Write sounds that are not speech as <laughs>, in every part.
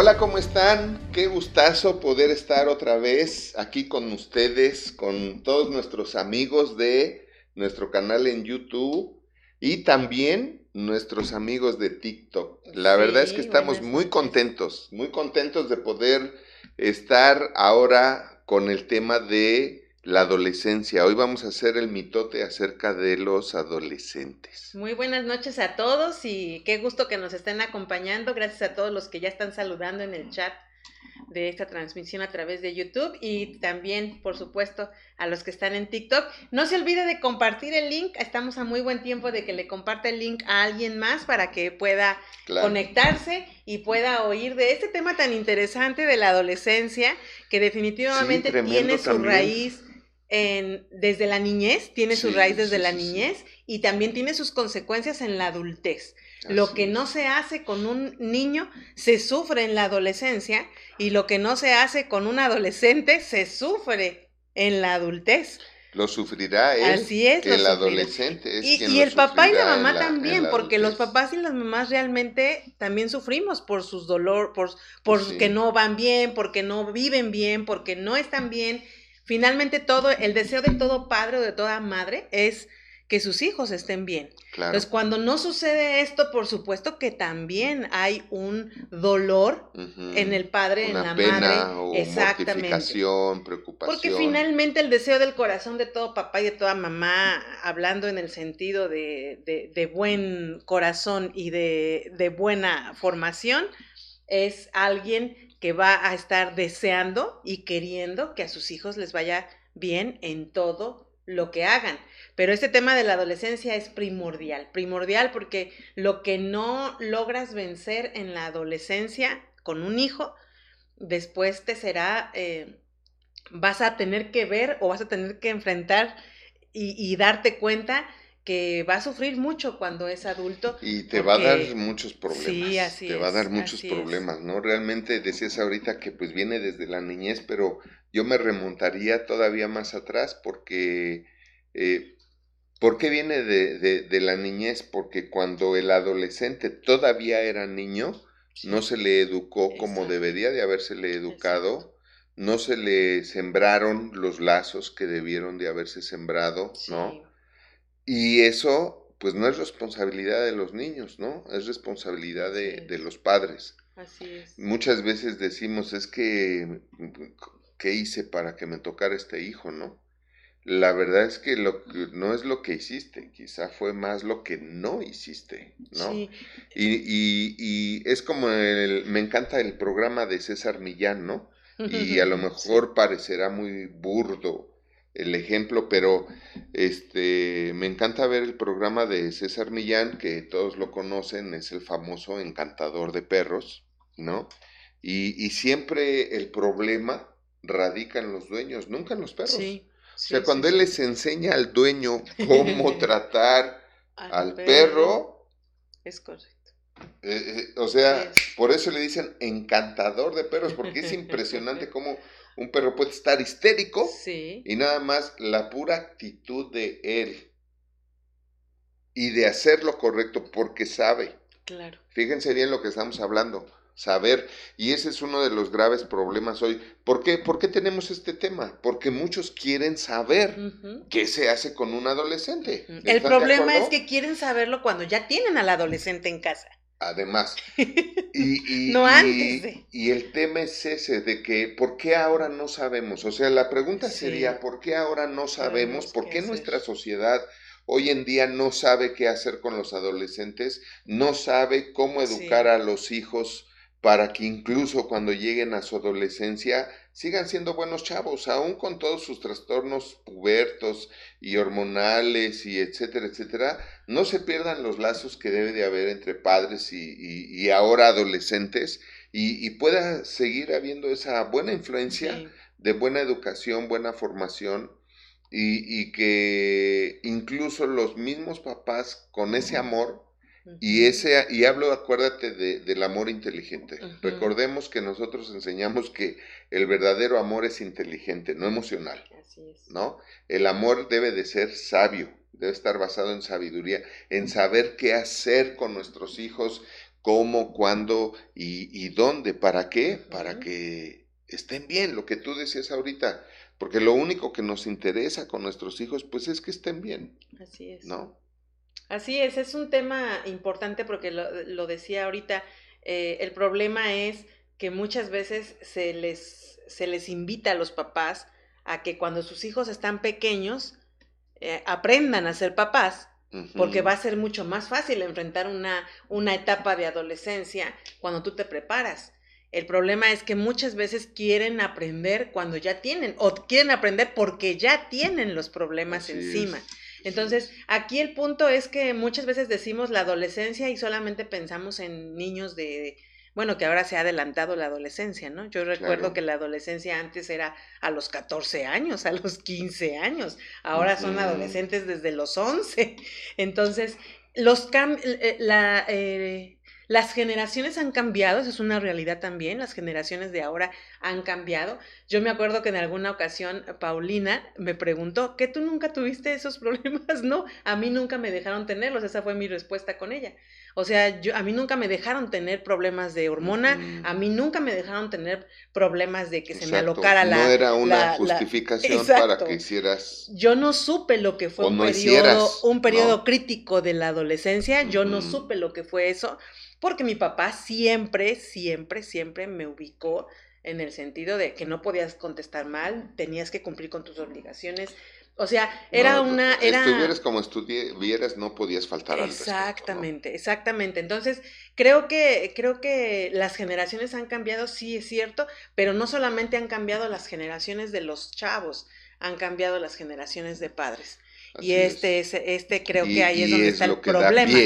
Hola, ¿cómo están? Qué gustazo poder estar otra vez aquí con ustedes, con todos nuestros amigos de nuestro canal en YouTube y también nuestros amigos de TikTok. La verdad es que estamos muy contentos, muy contentos de poder estar ahora con el tema de la adolescencia. Hoy vamos a hacer el mitote acerca de los adolescentes. Muy buenas noches a todos y qué gusto que nos estén acompañando. Gracias a todos los que ya están saludando en el chat de esta transmisión a través de YouTube y también, por supuesto, a los que están en TikTok. No se olvide de compartir el link. Estamos a muy buen tiempo de que le comparta el link a alguien más para que pueda conectarse y pueda oír de este tema tan interesante de la adolescencia que definitivamente tiene su raíz en, desde la niñez, tiene su raíz desde la niñez y también tiene sus consecuencias en la adultez. lo que no se hace con un niño se sufre en la adolescencia y lo que no se hace con un adolescente se sufre en la adultez. Lo sufrirá él, Así es, el adolescente. Es y, y el papá y la mamá también, porque los papás y las mamás realmente también sufrimos por sus dolor, por porque no van bien, porque no viven bien, porque no están bien Finalmente todo, el deseo de todo padre o de toda madre es que sus hijos estén bien. Entonces, cuando no sucede esto, por supuesto que también hay un dolor en el padre, en la pena, O Mortificación, preocupación. Porque finalmente el deseo del corazón de todo papá y de toda mamá, hablando en el sentido de, buen corazón y de, de buena formación, es alguien que va a estar deseando y queriendo que a sus hijos les vaya bien en todo lo que hagan. Pero este tema de la adolescencia es primordial, primordial porque lo que no logras vencer en la adolescencia con un hijo, después te será, eh, vas a tener que ver o vas a tener que enfrentar y, y darte cuenta que va a sufrir mucho cuando es adulto. Y te va a dar muchos problemas. Sí, así Te va a dar muchos problemas, ¿no? Realmente decías ahorita que pues viene desde la niñez, pero yo me remontaría todavía más atrás porque... Eh, ¿Por qué viene de, de, la niñez? Porque cuando el adolescente todavía era niño, no se le educó como debería de habérsele educado, no se le sembraron los lazos que debieron de haberse sembrado, ¿no? Y eso, pues no es responsabilidad de los niños, ¿no? Es responsabilidad de, los padres. Así es. Muchas veces decimos, es que, ¿qué hice para que me tocara este hijo, no? La verdad es que lo, no es lo que hiciste, quizá fue más lo que no hiciste, ¿no? Sí. Y, y, y es como el, me encanta el programa de César Millán, ¿no? <laughs> Y a lo mejor parecerá muy burdo el ejemplo, pero este me encanta ver el programa de César Millán, que todos lo conocen, es el famoso encantador de perros, ¿no? Y, siempre el problema radica en los dueños, nunca en los perros. Sí, o sea, cuando él les enseña al dueño cómo <laughs> tratar al, perro, Es correcto. Eh, eh, o sea, por eso le dicen encantador de perros, porque es <laughs> impresionante cómo un perro puede estar histérico y nada más la pura actitud de él y de hacer lo correcto porque sabe. Claro. Fíjense bien lo que estamos hablando, saber. Y ese es uno de los graves problemas hoy. ¿Por qué, ¿Por qué tenemos este tema? Porque muchos quieren saber qué se hace con un adolescente. El problema es que quieren saberlo cuando ya tienen al adolescente en casa. Además. <laughs> Y, no antes y, el tema es ese, de que ¿por qué ahora no sabemos? O sea, la pregunta sería, ¿por qué ahora no sabemos? ¿Por qué nuestra sociedad hoy en día no sabe qué hacer con los adolescentes? No sabe cómo educar a los hijos para que incluso cuando lleguen a su adolescencia sigan siendo buenos chavos, aún con todos sus trastornos pubertos y hormonales y etcétera, etcétera, no se pierdan los lazos que debe de haber entre padres y, ahora adolescentes y, pueda seguir habiendo esa buena influencia de buena educación, buena formación y, que incluso los mismos papás con ese amor y ese, y hablo, acuérdate, de, del amor inteligente. Recordemos que nosotros enseñamos que el verdadero amor es inteligente, no emocional. Así es. ¿No? El amor debe de ser sabio, debe estar basado en sabiduría, en saber qué hacer con nuestros hijos, cómo, cuándo y, dónde, para qué, para que estén bien, lo que tú decías ahorita, porque lo único que nos interesa con nuestros hijos, pues es que estén bien. Así es. ¿No? Así es, es un tema importante porque lo, decía ahorita, eh, el problema es que muchas veces se les, se les invita a los papás a que cuando sus hijos están pequeños eh, aprendan a ser papás, porque va a ser mucho más fácil enfrentar una, una etapa de adolescencia cuando tú te preparas. El problema es que muchas veces quieren aprender cuando ya tienen, o quieren aprender porque ya tienen los problemas encima. Entonces, aquí el punto es que muchas veces decimos la adolescencia y solamente pensamos en niños de, bueno, que ahora se ha adelantado la adolescencia, ¿no? Yo recuerdo que la adolescencia antes era a los 14 años, a los 15 años, ahora son adolescentes desde los 11. Entonces, los eh, la, eh, las generaciones han cambiado, eso es una realidad también, las generaciones de ahora han cambiado. Yo me acuerdo que en alguna ocasión Paulina me preguntó, ¿qué tú nunca tuviste esos <laughs> problemas? No, a mí nunca me dejaron tenerlos, esa fue mi respuesta con ella. O sea, yo, a mí nunca me dejaron tener problemas de hormona, a mí nunca me dejaron tener problemas de que se me alocara la... No era una justificación para que hicieras... Yo no supe lo que fue un, periodo, un periodo crítico de la adolescencia, yo no supe lo que fue eso porque mi papá siempre, siempre, siempre me ubicó en el sentido de que no podías contestar mal, tenías que cumplir con tus obligaciones. O sea, era una... Era... Estuvieras como estuvieras, no podías faltar al Exactamente, exactamente. Entonces, creo que, creo que las generaciones han cambiado, sí es cierto, pero no solamente han cambiado las generaciones de los chavos, han cambiado las generaciones de padres. y este, es. este creo que ahí es donde está el problema.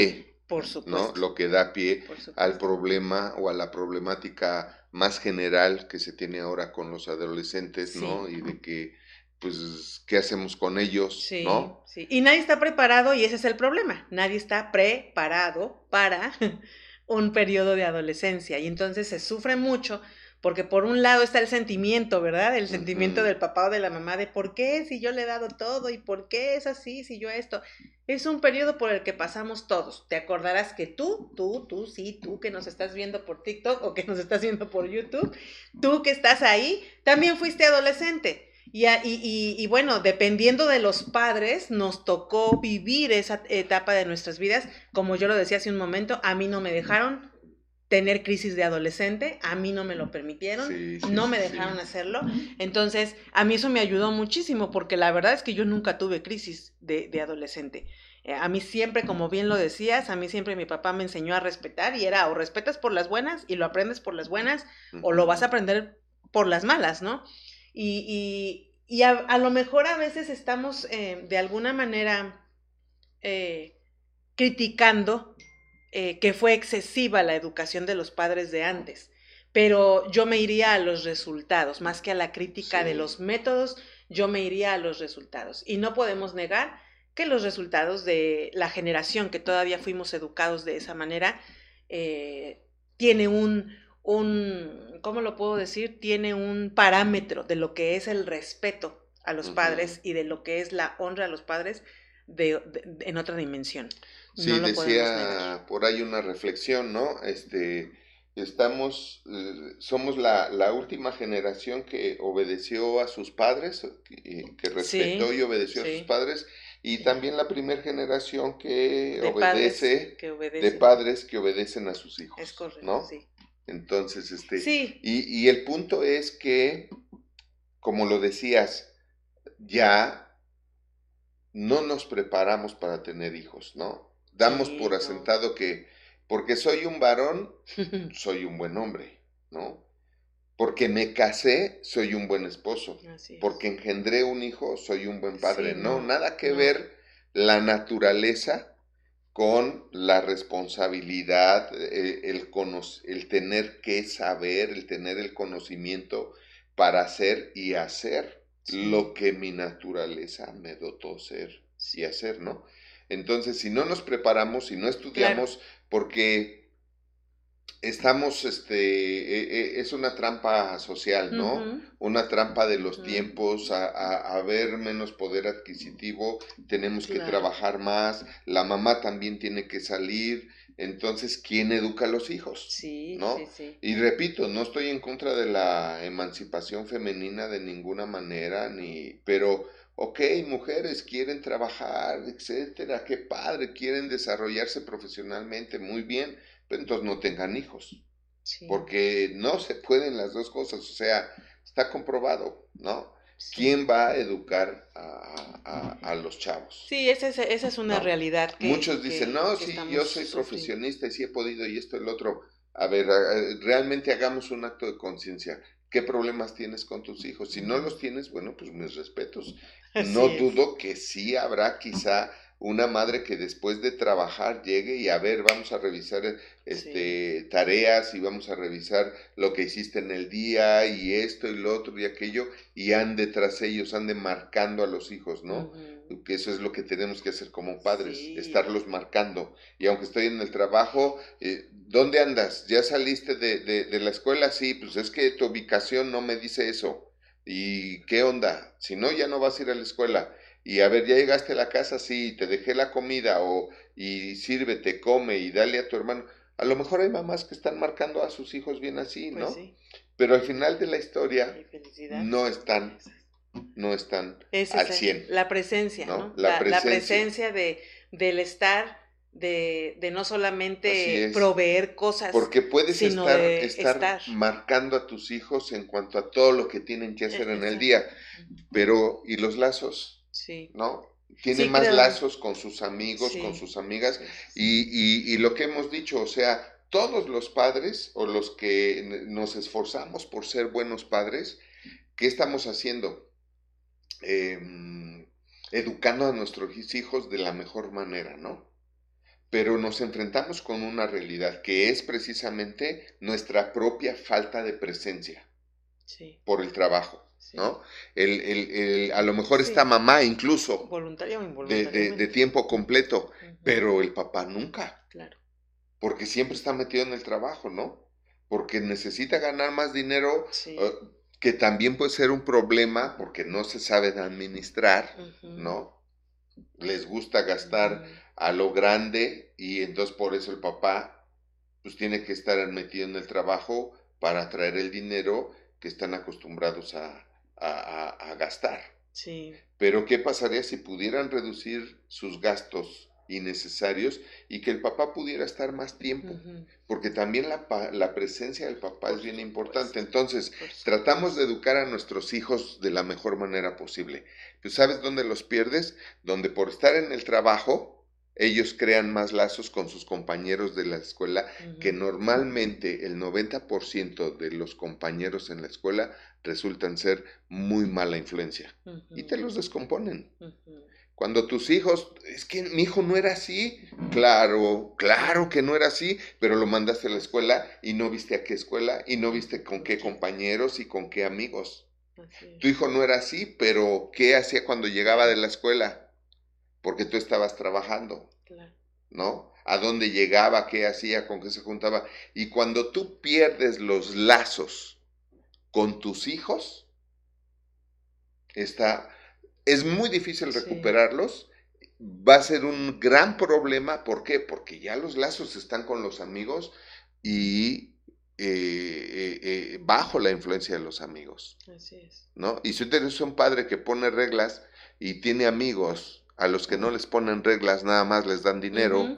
Por supuesto. ¿no? Lo que da pie al problema o a la problemática más general que se tiene ahora con los adolescentes, ¿no? Y de que, pues, ¿qué hacemos con ellos? Sí, ¿no? Sí. Y nadie está preparado y ese es el problema. Nadie está preparado para <laughs> un periodo de adolescencia y entonces se sufre mucho porque por un lado está el sentimiento, ¿verdad? El sentimiento del papá o de la mamá de por qué si yo le he dado todo y por qué es así si yo esto. Es un periodo por el que pasamos todos. Te acordarás que tú, tú, tú, sí, tú que nos estás viendo por TikTok o que nos estás viendo por YouTube, tú que estás ahí, también fuiste adolescente. Y, y, y, bueno, dependiendo de los padres, nos tocó vivir esa etapa de nuestras vidas. Como yo lo decía hace un momento, a mí no me dejaron tener crisis de adolescente, a mí no me lo permitieron, no me dejaron hacerlo, entonces a mí eso me ayudó muchísimo porque la verdad es que yo nunca tuve crisis de, adolescente. Eh, a mí siempre, como bien lo decías, a mí siempre mi papá me enseñó a respetar y era o respetas por las buenas y lo aprendes por las buenas o lo vas a aprender por las malas, ¿no? Y, y, a, lo mejor a veces estamos eh, de alguna manera eh, criticando eh, que fue excesiva la educación de los padres de antes, pero yo me iría a los resultados, más que a la crítica de los métodos, yo me iría a los resultados. Y no podemos negar que los resultados de la generación que todavía fuimos educados de esa manera, eh, tiene un, un, ¿cómo lo puedo decir? Tiene un parámetro de lo que es el respeto a los padres y de lo que es la honra a los padres en otra dimensión. Sí, decía por ahí una reflexión, ¿no? Este, estamos, eh, somos la, la, última generación que obedeció a sus padres, que, respetó y obedeció a sus padres, y también la primera generación que obedece, de padres que obedecen a sus hijos. Es correcto, ¿no? sí. Entonces, este, sí. y, y el punto es que, como lo decías, ya no nos preparamos para tener hijos, ¿no? Damos por asentado que porque soy un varón, <laughs> soy un buen hombre, ¿no? Porque me casé, soy un buen esposo. Porque engendré un hijo, soy un buen padre. no, nada que ver la naturaleza con la responsabilidad, eh, el, el tener que saber, el tener el conocimiento para hacer y hacer lo que mi naturaleza me dotó ser y hacer, ¿no? Entonces, si no nos preparamos, si no estudiamos, porque estamos, este, e, e, es una trampa social, ¿no? Una trampa de los tiempos, a, ver menos poder adquisitivo, tenemos que trabajar más, la mamá también tiene que salir, entonces, ¿quién educa a los hijos? Sí, ¿no? sí, sí. Y repito, no estoy en contra de la emancipación femenina de ninguna manera, ni, pero, ok, mujeres quieren trabajar, etcétera, qué padre, quieren desarrollarse profesionalmente, muy bien, pero entonces no tengan hijos, sí. porque no se pueden las dos cosas, o sea, está comprobado, ¿no? ¿Quién va a educar a, a, los chavos? Sí, esa es, esa es una realidad. Que, Muchos dicen, no, sí, yo soy profesionista y sí he podido y esto y el otro. A ver, realmente hagamos un acto de conciencia. ¿Qué problemas tienes con tus hijos? Si no los tienes, bueno, pues mis respetos. <laughs> no dudo que sí habrá quizá una madre que después de trabajar llegue y a ver, vamos a revisar este, tareas y vamos a revisar lo que hiciste en el día y esto y lo otro y aquello y ande tras ellos, ande marcando a los hijos, ¿no? Que eso es lo que tenemos que hacer como padres, estarlos marcando. Y aunque estoy en el trabajo, eh, ¿dónde andas? ¿Ya saliste de, de, de la escuela? Sí, pues es que tu ubicación no me dice eso. ¿Y qué onda? Si no, ya no vas a ir a la escuela y a ver, ya llegaste a la casa, sí, te dejé la comida o y sírvete, come y dale a tu hermano. A lo mejor hay mamás que están marcando a sus hijos bien así, pues ¿no? Pero al final de la historia no están no están al 100. La presencia, ¿no? La, presencia. de, del estar, de, de no solamente proveer cosas. Porque puedes estar, estar, marcando a tus hijos en cuanto a todo lo que tienen que hacer en el día. Pero, ¿y los lazos? Sí. ¿No? Tiene más lazos con sus amigos, con sus amigas. Y, y, lo que hemos dicho, o sea, todos los padres o los que nos esforzamos por ser buenos padres, ¿qué estamos haciendo? Em, educando a nuestros hijos de la mejor manera, ¿no? Pero nos enfrentamos con una realidad que es precisamente nuestra propia falta de presencia por el trabajo. ¿No? El, el, el, a lo mejor esta mamá incluso Voluntaria de, tiempo completo, pero el papá nunca. Claro. Porque siempre está metido en el trabajo, ¿no? Porque necesita ganar más dinero, eh, que también puede ser un problema porque no se saben administrar, ¿no? Les gusta gastar a lo grande y entonces por eso el papá pues tiene que estar metido en el trabajo para traer el dinero que están acostumbrados a, a, gastar. Sí. Pero ¿qué pasaría si pudieran reducir sus gastos innecesarios y que el papá pudiera estar más tiempo? Porque también la, la, presencia del papá es bien importante. Entonces, tratamos de educar a nuestros hijos de la mejor manera posible. ¿Tú sabes dónde los pierdes? Donde por estar en el trabajo, ellos crean más lazos con sus compañeros de la escuela, que normalmente el 90% de los compañeros en la escuela resultan ser muy mala influencia y te los descomponen. Cuando tus hijos, es que mi hijo no era así, claro, claro que no era así, pero lo mandaste a la escuela y no viste a qué escuela y no viste con qué compañeros y con qué amigos. Tu hijo no era así, pero ¿qué hacía cuando llegaba de la escuela? Porque tú estabas trabajando, ¿no? A dónde llegaba, qué hacía, con qué se juntaba. Y cuando tú pierdes los lazos con tus hijos, está, es muy difícil recuperarlos. Va a ser un gran problema. ¿Por qué? Porque ya los lazos están con los amigos y eh, eh, eh, bajo la influencia de los amigos. Así es. ¿no? Y si usted es un padre que pone reglas y tiene amigos a los que no les ponen reglas nada más les dan dinero.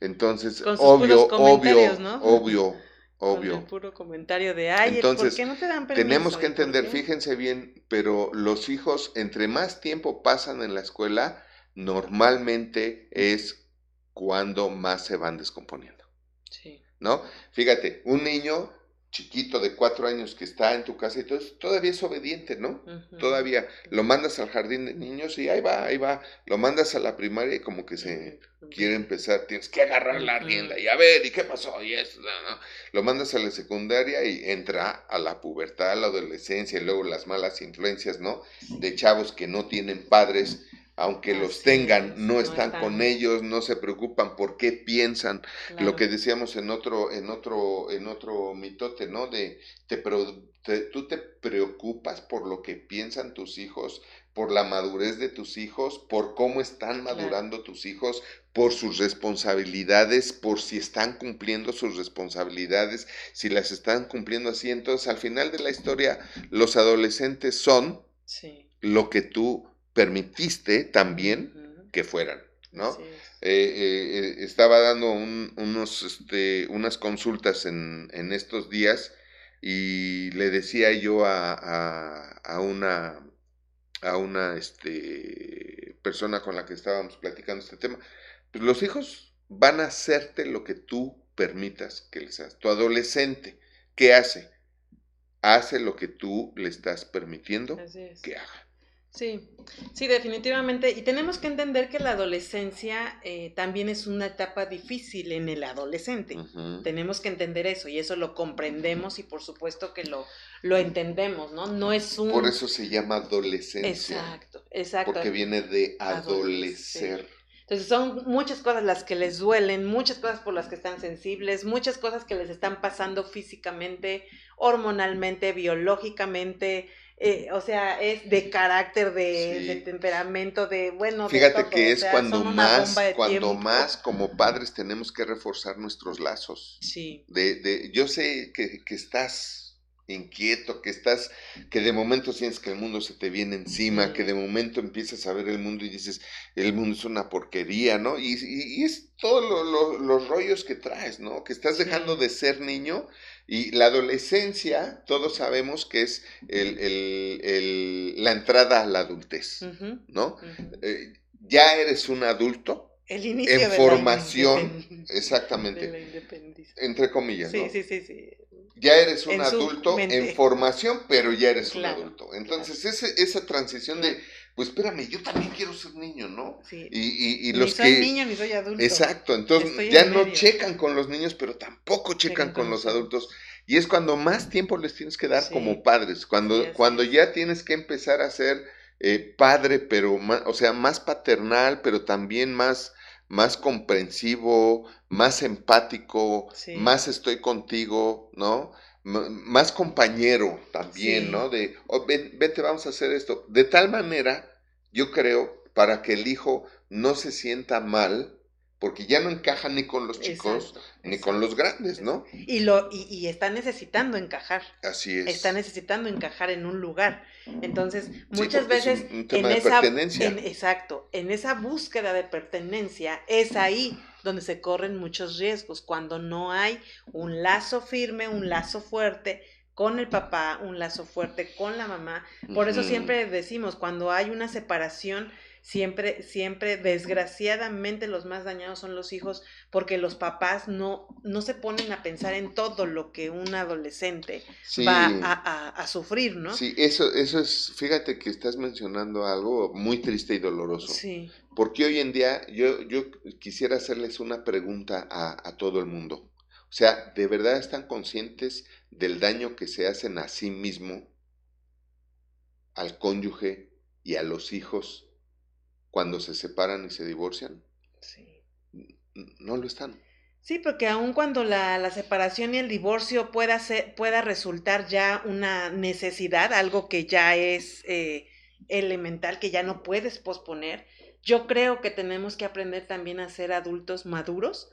Entonces, obvio, obvio, ¿no? obvio, <laughs> obvio. el puro comentario de, ay, Entonces, ¿por qué no te dan permiso? Tenemos que entender, fíjense bien, pero los hijos, entre más tiempo pasan en la escuela, normalmente es cuando más se van descomponiendo. Sí. ¿No? Fíjate, un niño chiquito de cuatro años que está en tu casa y todo todavía es obediente, ¿no? Todavía lo mandas al jardín de niños y ahí va, ahí va, lo mandas a la primaria y como que se quiere empezar, tienes que agarrar la rienda y a ver, ¿y qué pasó? Y eso, ¿no? Lo mandas a la secundaria y entra a la pubertad, a la adolescencia y luego las malas influencias, ¿no? De chavos que no tienen padres aunque los tengan, no están, con ellos, no se preocupan por qué piensan, lo que decíamos en otro, en otro, en otro mitote, ¿no? De te, tú te preocupas por lo que piensan tus hijos, por la madurez de tus hijos, por cómo están madurando tus hijos, por sus responsabilidades, por si están cumpliendo sus responsabilidades, si las están cumpliendo así. Entonces, al final de la historia, los adolescentes son lo que tú permitiste también que fueran, ¿no? Eh, eh, eh, estaba dando unos, este, unas consultas en, estos días y le decía yo a, una, a una este, persona con la que estábamos platicando este tema, pues los hijos van a hacerte lo que tú permitas que les hagas. Tu adolescente, ¿qué hace? Hace lo que tú le estás permitiendo que haga. Sí, sí, definitivamente. Y tenemos que entender que la adolescencia eh, también es una etapa difícil en el adolescente. Tenemos que entender eso y eso lo comprendemos y por supuesto que lo, lo entendemos, ¿no? No es un... Por eso se llama adolescencia. Exacto, exacto. Porque viene de adolecer. Entonces son muchas cosas las que les duelen, muchas cosas por las que están sensibles, muchas cosas que les están pasando físicamente, hormonalmente, biológicamente, eh, o sea, es de carácter, de, temperamento, de, bueno, Fíjate que es cuando más, cuando más como padres tenemos que reforzar nuestros lazos. Sí. De, de, yo sé que, que estás inquieto, que estás, que de momento sientes que el mundo se te viene encima, que de momento empiezas a ver el mundo y dices, el mundo es una porquería, ¿no? Y, y, es todos los rollos que traes, ¿no? Que estás dejando de ser niño y la adolescencia, todos sabemos que es el, el, la entrada a la adultez, ¿no? Eh, ya eres un adulto. El inicio en formación, exactamente. entre comillas, ¿no? Sí, sí, sí, ya eres un adulto en formación, pero ya eres un adulto. Entonces, esa transición de, pues espérame, yo también quiero ser niño, ¿no? Sí. Y, y, los ni soy niño ni soy adulto. Exacto, entonces ya no checan con los niños, pero tampoco checan con los adultos. Y es cuando más tiempo les tienes que dar como padres, cuando, cuando ya tienes que empezar a ser eh, padre, pero más, o sea, más paternal, pero también más más comprensivo, más empático, más estoy contigo, ¿no? Más compañero también, ¿no? De, oh, vete, vamos a hacer esto. De tal manera, yo creo, para que el hijo no se sienta mal, porque ya no encaja ni con los chicos ni con los grandes, ¿no? Y lo y, y, está necesitando encajar. Así es. Está necesitando encajar en un lugar. Entonces, muchas veces en esa exacto, en esa búsqueda de pertenencia es ahí donde se corren muchos riesgos cuando no hay un lazo firme, un lazo fuerte con el papá, un lazo fuerte con la mamá. Por eso siempre decimos, cuando hay una separación, siempre, siempre, desgraciadamente, los más dañados son los hijos porque los papás no, no se ponen a pensar en todo lo que un adolescente va a, sufrir, ¿no? Sí, eso, eso es, fíjate que estás mencionando algo muy triste y doloroso. Sí. Porque hoy en día yo, yo quisiera hacerles una pregunta a, a todo el mundo. O sea, ¿de verdad están conscientes del daño que se hacen a sí mismo, al cónyuge y a los hijos cuando se separan y se divorcian? Sí. No lo están. Sí, porque aun cuando la, separación y el divorcio pueda, ser, pueda resultar ya una necesidad, algo que ya es eh, elemental, que ya no puedes posponer, yo creo que tenemos que aprender también a ser adultos maduros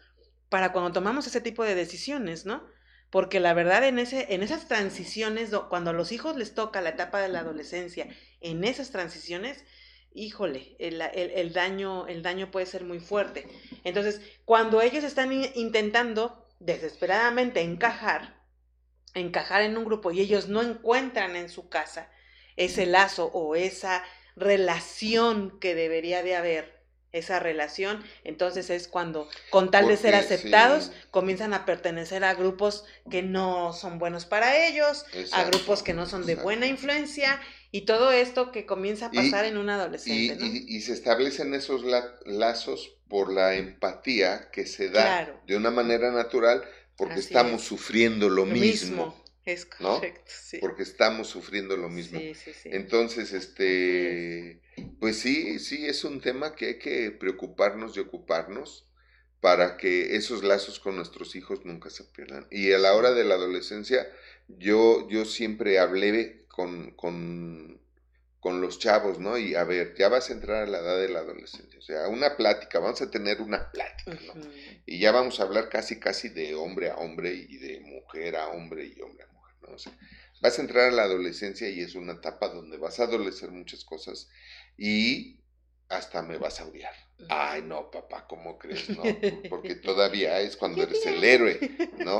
para cuando tomamos ese tipo de decisiones, ¿no? Porque la verdad en, ese, en esas transiciones, cuando a los hijos les toca la etapa de la adolescencia, en esas transiciones, híjole, el, daño, el daño puede ser muy fuerte. Entonces, cuando ellos están intentando desesperadamente encajar, encajar en un grupo y ellos no encuentran en su casa ese lazo o esa relación que debería de haber, esa relación, entonces es cuando, con tal de ser aceptados, comienzan a pertenecer a grupos que no son buenos para ellos, a grupos que no son de buena influencia, y todo esto que comienza a pasar en un adolescente. Y, se establecen esos lazos por la empatía que se da de una manera natural porque estamos sufriendo lo, mismo. Es correcto, sí. Porque estamos sufriendo lo mismo. Entonces, este, Pues sí, sí, es un tema que hay que preocuparnos y ocuparnos para que esos lazos con nuestros hijos nunca se pierdan. Y a la hora de la adolescencia, yo, yo siempre hablé con, con, con los chavos, ¿no? Y a ver, ya vas a entrar a la edad de la adolescencia, o sea, una plática, vamos a tener una plática, ¿no? Y ya vamos a hablar casi, casi de hombre a hombre y de mujer a hombre y hombre a mujer, ¿no? O sea, vas a entrar a la adolescencia y es una etapa donde vas a adolecer muchas cosas y hasta me vas a odiar. Ay, no, papá, ¿cómo crees? No, <laughs> porque todavía es cuando eres el héroe, ¿no?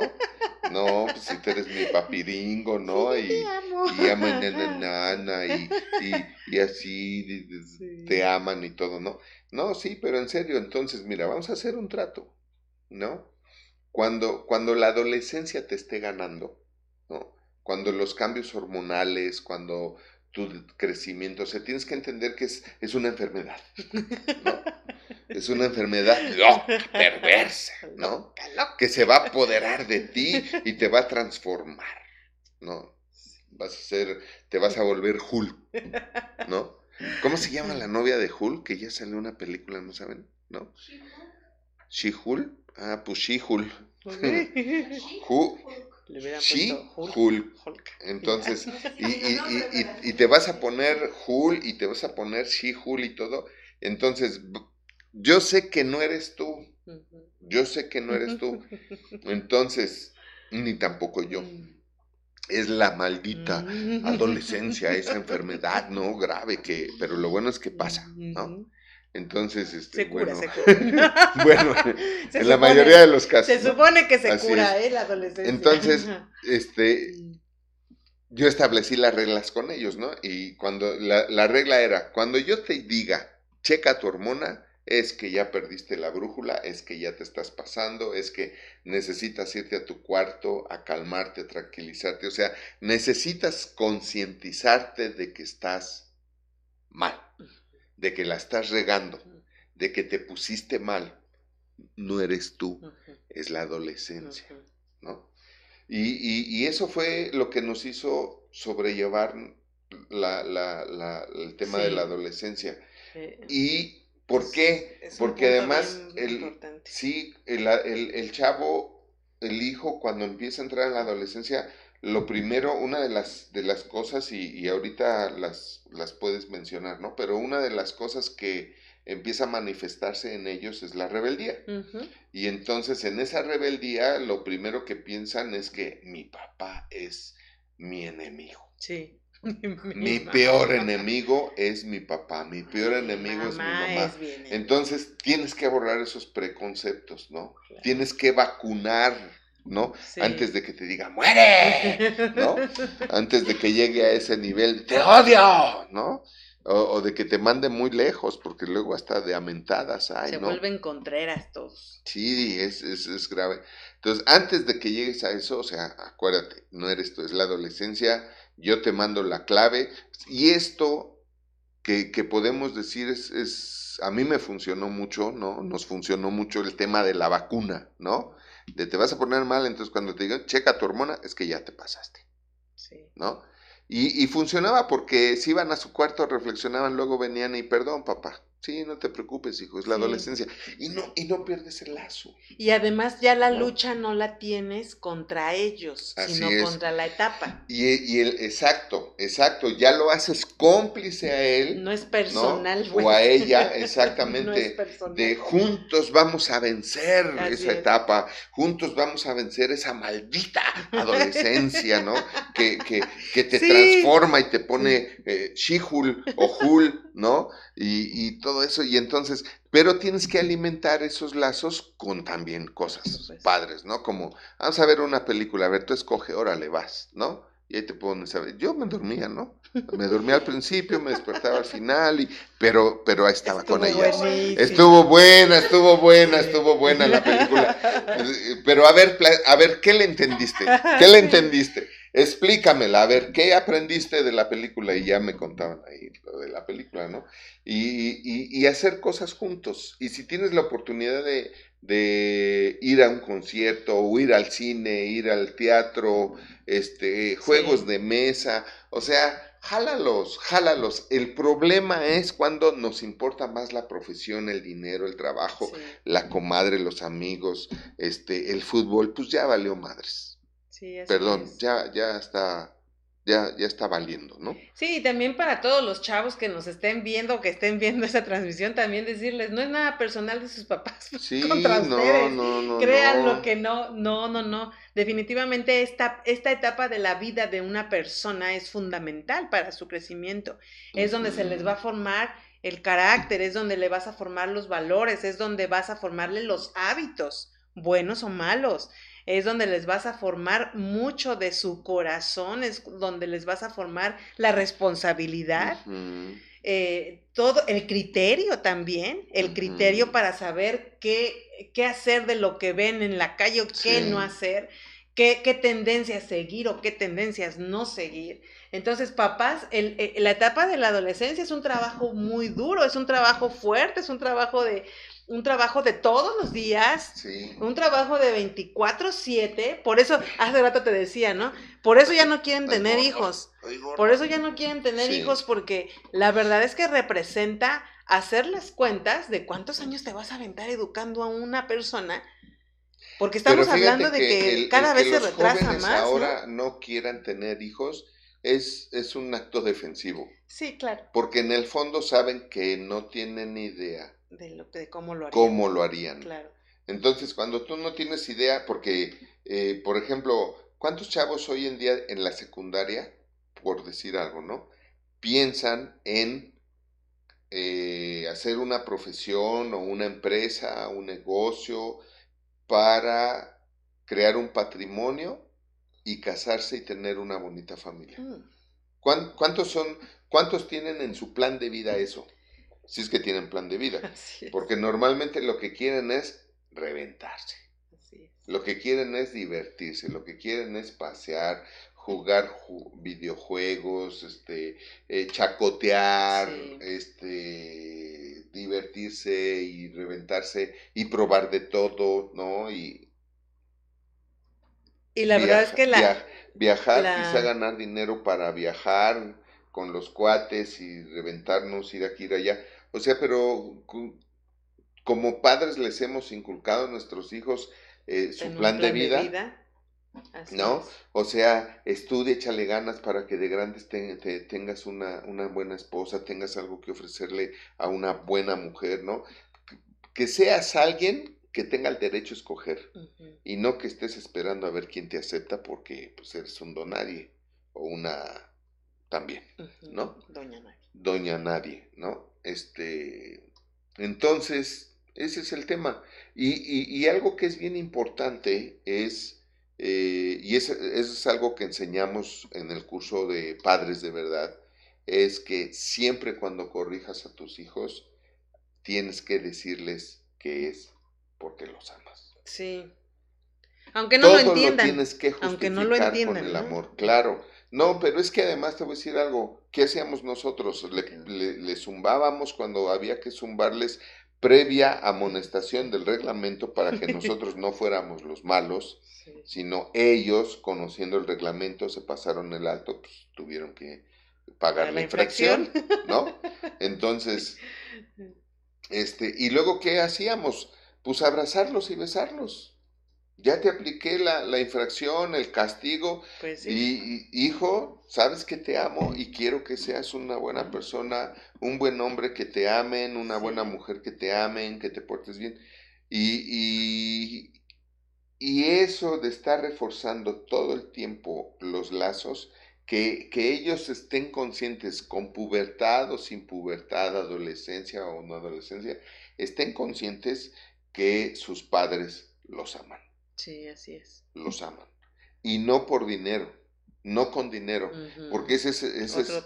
No, pues si tú eres mi papiringo, ¿no? y, y aman <laughs> a nana y, y, así te aman y todo, ¿no? No, sí, pero en serio, entonces, mira, vamos a hacer un trato, ¿no? Cuando, cuando la adolescencia te esté ganando, ¿no? Cuando los cambios hormonales, cuando tu crecimiento. O sea, tienes que entender que es, es una enfermedad, ¿no? Es una enfermedad loca, perversa, ¿no? Que se va a apoderar de ti y te va a transformar, ¿no? Vas a ser, te vas a volver Hulk, ¿no? ¿Cómo se llama la novia de Hulk? Que ya salió una película, ¿no saben? ¿No? ¿She-Hulk? Ah, pues She-Hulk. <laughs> Sí, Hulk. Entonces, <laughs> y, te vas a poner Hulk y te vas a poner She Hulk y todo. Entonces, yo sé que no eres tú. Yo sé que no eres tú. <laughs> Entonces, ni tampoco yo. Mm. Es la maldita mm. adolescencia, esa enfermedad, ¿no? Grave que, pero lo bueno es que pasa, ¿no? Entonces, este, se cura, bueno, se cura. <laughs> bueno, <laughs> en la mayoría de los casos. Se supone que se cura, ¿eh? La adolescencia. Entonces, este, yo establecí las reglas con ellos, ¿no? Y cuando la, la, regla era, cuando yo te diga, checa tu hormona, es que ya perdiste la brújula, es que ya te estás pasando, es que necesitas irte a tu cuarto a calmarte, a tranquilizarte, o sea, necesitas concientizarte de que estás mal de que la estás regando, de que te pusiste mal, no eres tú, es la adolescencia, ¿no? Y, eso fue lo que nos hizo sobrellevar el tema de la adolescencia. ¿Y por qué? Porque además, el, sí, el, el, chavo, el hijo, cuando empieza a entrar en la adolescencia, lo primero, una de las, de las cosas, y, ahorita las, las puedes mencionar, ¿no? Pero una de las cosas que empieza a manifestarse en ellos es la rebeldía. Y entonces en esa rebeldía lo primero que piensan es que mi papá es mi enemigo. Sí. <laughs> Mi, peor enemigo es mi papá, mi peor enemigo es mi mamá. Entonces tienes que borrar esos preconceptos, ¿no? Tienes que vacunar ¿no? Antes de que te diga, muere, ¿no? Antes de que llegue a ese nivel, te odio, ¿no? O, de que te mande muy lejos, porque luego hasta de amentadas hay, Se vuelven contreras todos. Sí, es, es, es, grave. Entonces, antes de que llegues a eso, o sea, acuérdate, no eres tú, es la adolescencia, yo te mando la clave, y esto que, que podemos decir es, es, a mí me funcionó mucho, ¿no? Nos funcionó mucho el tema de la vacuna, ¿no? De te vas a poner mal, entonces cuando te digan, checa tu hormona, es que ya te pasaste. Sí. ¿No? Y, y funcionaba porque si iban a su cuarto, reflexionaban, luego venían y perdón, papá, Sí, no te preocupes, hijo, es la adolescencia. Y no, y no pierdes el lazo. Y además ya la lucha no la tienes contra ellos, sino contra la etapa. Y, y, el, exacto, exacto, ya lo haces cómplice a él. No es personal. O a <laughs> ella, exactamente. De juntos vamos a vencer esa etapa, juntos vamos a vencer esa maldita adolescencia, ¿no? que, que, que te transforma y te pone eh, Shihul o Hul, ¿no? y, y, todo eso. Y entonces, pero tienes que alimentar esos lazos con también cosas padres, ¿no? Como, vamos a ver una película, a ver, tú escoge, órale, vas, ¿no? Y ahí te pones a ver. Yo me dormía, ¿no? Me dormía al principio, me despertaba al final, y, pero, pero ahí estaba con ella. Estuvo buena, estuvo buena, estuvo buena la película. <laughs> Pero a ver, a ver, ¿qué le entendiste? ¿Qué le entendiste? Explícamela, a ver, ¿qué aprendiste de la película? Y ya me contaban ahí lo de la película, ¿no? Y, y, hacer cosas juntos. Y si tienes la oportunidad de, de, ir a un concierto, o ir al cine, ir al teatro, este, juegos de mesa, o sea, jálalos, jálalos. El problema es cuando nos importa más la profesión, el dinero, el trabajo, la comadre, los amigos, este, el fútbol, pues ya valió madres. Sí, Perdón, ya, ya está ya, ya está valiendo, ¿no? Sí, y también para todos los chavos que nos estén viendo, que estén viendo esa transmisión, también decirles, no es nada personal de sus papás <laughs> sí, contra no, ustedes. No, no, Crean lo que no, no, no, no. Definitivamente esta, esta etapa de la vida de una persona es fundamental para su crecimiento. Es donde se les va a formar el carácter, es donde le vas a formar los valores, es donde vas a formarle los hábitos, buenos o malos es donde les vas a formar mucho de su corazón, es donde les vas a formar la responsabilidad. Eh, todo el criterio también, el criterio para saber qué, qué, hacer de lo que ven en la calle o qué no hacer, qué, qué, tendencias seguir o qué tendencias no seguir. Entonces, papás, el, la etapa de la adolescencia es un trabajo muy duro, es un trabajo fuerte, es un trabajo de, un trabajo de todos los días, un trabajo de 24/7, por eso hace rato te decía, ¿no? Por eso ya no quieren tener hijos, por eso ya no quieren tener hijos porque la verdad es que representa hacer las cuentas de cuántos años te vas a aventar educando a una persona, porque estamos hablando de que, cada vez se retrasa más. Ahora ¿no? quieran tener hijos es, es un acto defensivo. Sí, claro. Porque en el fondo saben que no tienen idea de, lo, de cómo lo harían. Cómo lo harían. Claro. Entonces, cuando tú no tienes idea, porque, eh, por ejemplo, ¿cuántos chavos hoy en día en la secundaria, por decir algo, ¿no? Piensan en eh, hacer una profesión o una empresa, un negocio para crear un patrimonio y casarse y tener una bonita familia. Mm. ¿Cuántos son, cuántos tienen en su plan de vida eso? Si es que tienen plan de vida. <laughs> Porque normalmente lo que quieren es reventarse. Lo que quieren es divertirse, lo que quieren es pasear, jugar videojuegos, este, eh, chacotear, este, divertirse y reventarse y probar de todo, ¿no? Y, y la verdad es que la... viajar, quizá ganar dinero para viajar con los cuates y reventarnos, ir aquí, ir allá o sea, pero como padres les hemos inculcado a nuestros hijos eh, su plan, de vida. ¿No? O sea, estudia, échale ganas para que de grandes tengas una, una, buena esposa, tengas algo que ofrecerle a una buena mujer, ¿no? Que seas alguien que tenga el derecho a escoger y no que estés esperando a ver quién te acepta porque pues eres un donadie o una también, ¿no? Doña Nadie. Doña Nadie, ¿no? Este, entonces, ese es el tema. Y, algo que es bien importante es, eh, y eso es algo que enseñamos en el curso de Padres de Verdad, es que siempre cuando corrijas a tus hijos, tienes que decirles que es porque los amas. Sí. Aunque no lo entiendan. tienes que justificar aunque no lo entiendan, con el amor, claro. No, pero es que además te voy a decir algo. ¿Qué hacíamos nosotros? Le, zumbábamos cuando había que zumbarles previa amonestación del reglamento para que <laughs> nosotros no fuéramos los malos, sino ellos, conociendo el reglamento, se pasaron el alto, pues tuvieron que pagar la, infracción, ¿no? <laughs> Entonces, este, y luego, ¿qué hacíamos? Pues abrazarlos y besarlos ya te apliqué la, infracción, el castigo. Pues y, hijo, sabes que te amo y quiero que seas una buena persona, un buen hombre que te amen, una buena mujer que te amen, que te portes bien. Y, y, eso de estar reforzando todo el tiempo los lazos, que, que, ellos estén conscientes con pubertad o sin pubertad, adolescencia o no adolescencia, estén conscientes que sus padres los aman. Sí, así es. Los aman. Y no por dinero, no con dinero, porque ese es,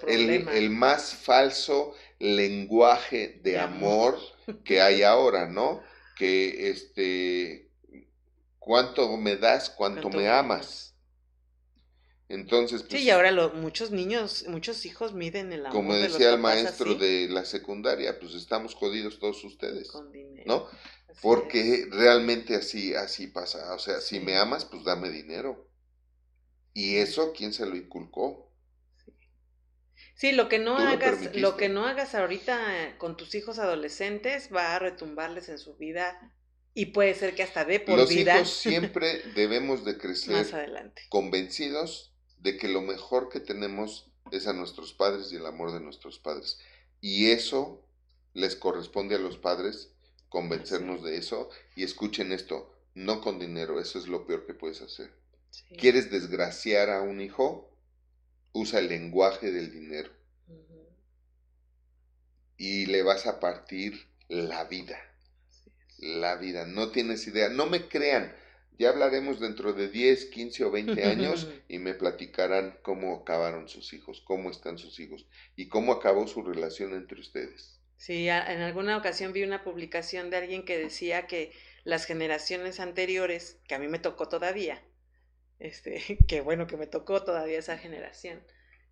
el, más falso lenguaje de amor que <laughs> hay ahora, ¿no? Que este, cuánto me das, cuánto, me amas. Entonces, pues, sí, y ahora muchos niños, muchos hijos miden el amor. Como decía el maestro de la secundaria, pues estamos jodidos todos ustedes. Con dinero. ¿No? Porque realmente así, así pasa. O sea, si me amas, pues dame dinero. ¿Y eso quién se lo inculcó? Sí, lo que no hagas, lo, que no hagas ahorita con tus hijos adolescentes va a retumbarles en su vida y puede ser que hasta de por Los vida. hijos siempre debemos de <laughs> crecer más adelante. convencidos de que lo mejor que tenemos es a nuestros padres y el amor de nuestros padres. Y eso les corresponde a los padres convencernos de eso y escuchen esto, no con dinero, eso es lo peor que puedes hacer. ¿Quieres desgraciar a un hijo? usa el lenguaje del dinero. Y le vas a partir la vida. La vida. No tienes idea. No me crean. Ya hablaremos dentro de 10, 15 o 20 años <laughs> y me platicarán cómo acabaron sus hijos, cómo están sus hijos y cómo acabó su relación entre ustedes. Sí, en alguna ocasión vi una publicación de alguien que decía que las generaciones anteriores, que a mí me tocó todavía, este, <laughs> que bueno que me tocó todavía esa generación.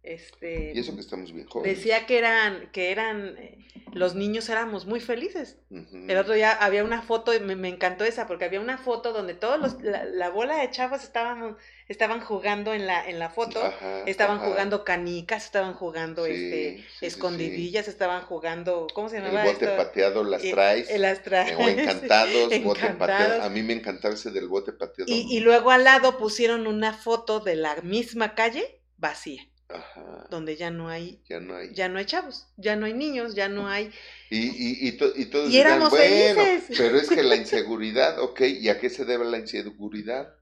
Este, y eso que estamos bien jóvenes. Decía que eran, que eran, eh, los niños éramos muy felices. El otro día había una foto, y me, encantó esa, porque había una foto donde todos los, la, bola de chavos estaban, estaban jugando en la, en la foto, estaban jugando canicas, estaban jugando este, escondidillas, estaban jugando, ¿cómo se llamaba? El bote pateado las eh, traes. Eh, las traes. o encantados, <laughs> bote pateado. A mí me encantaba ese del bote pateado. Y, y luego al lado pusieron una foto de la misma calle vacía. Ajá. donde ya no hay ya no hay. ya no hay chavos ya no hay niños ya no hay <laughs> y, y, y, y todos y éramos bueno felices. <laughs> pero es que la inseguridad ok y a qué se debe la inseguridad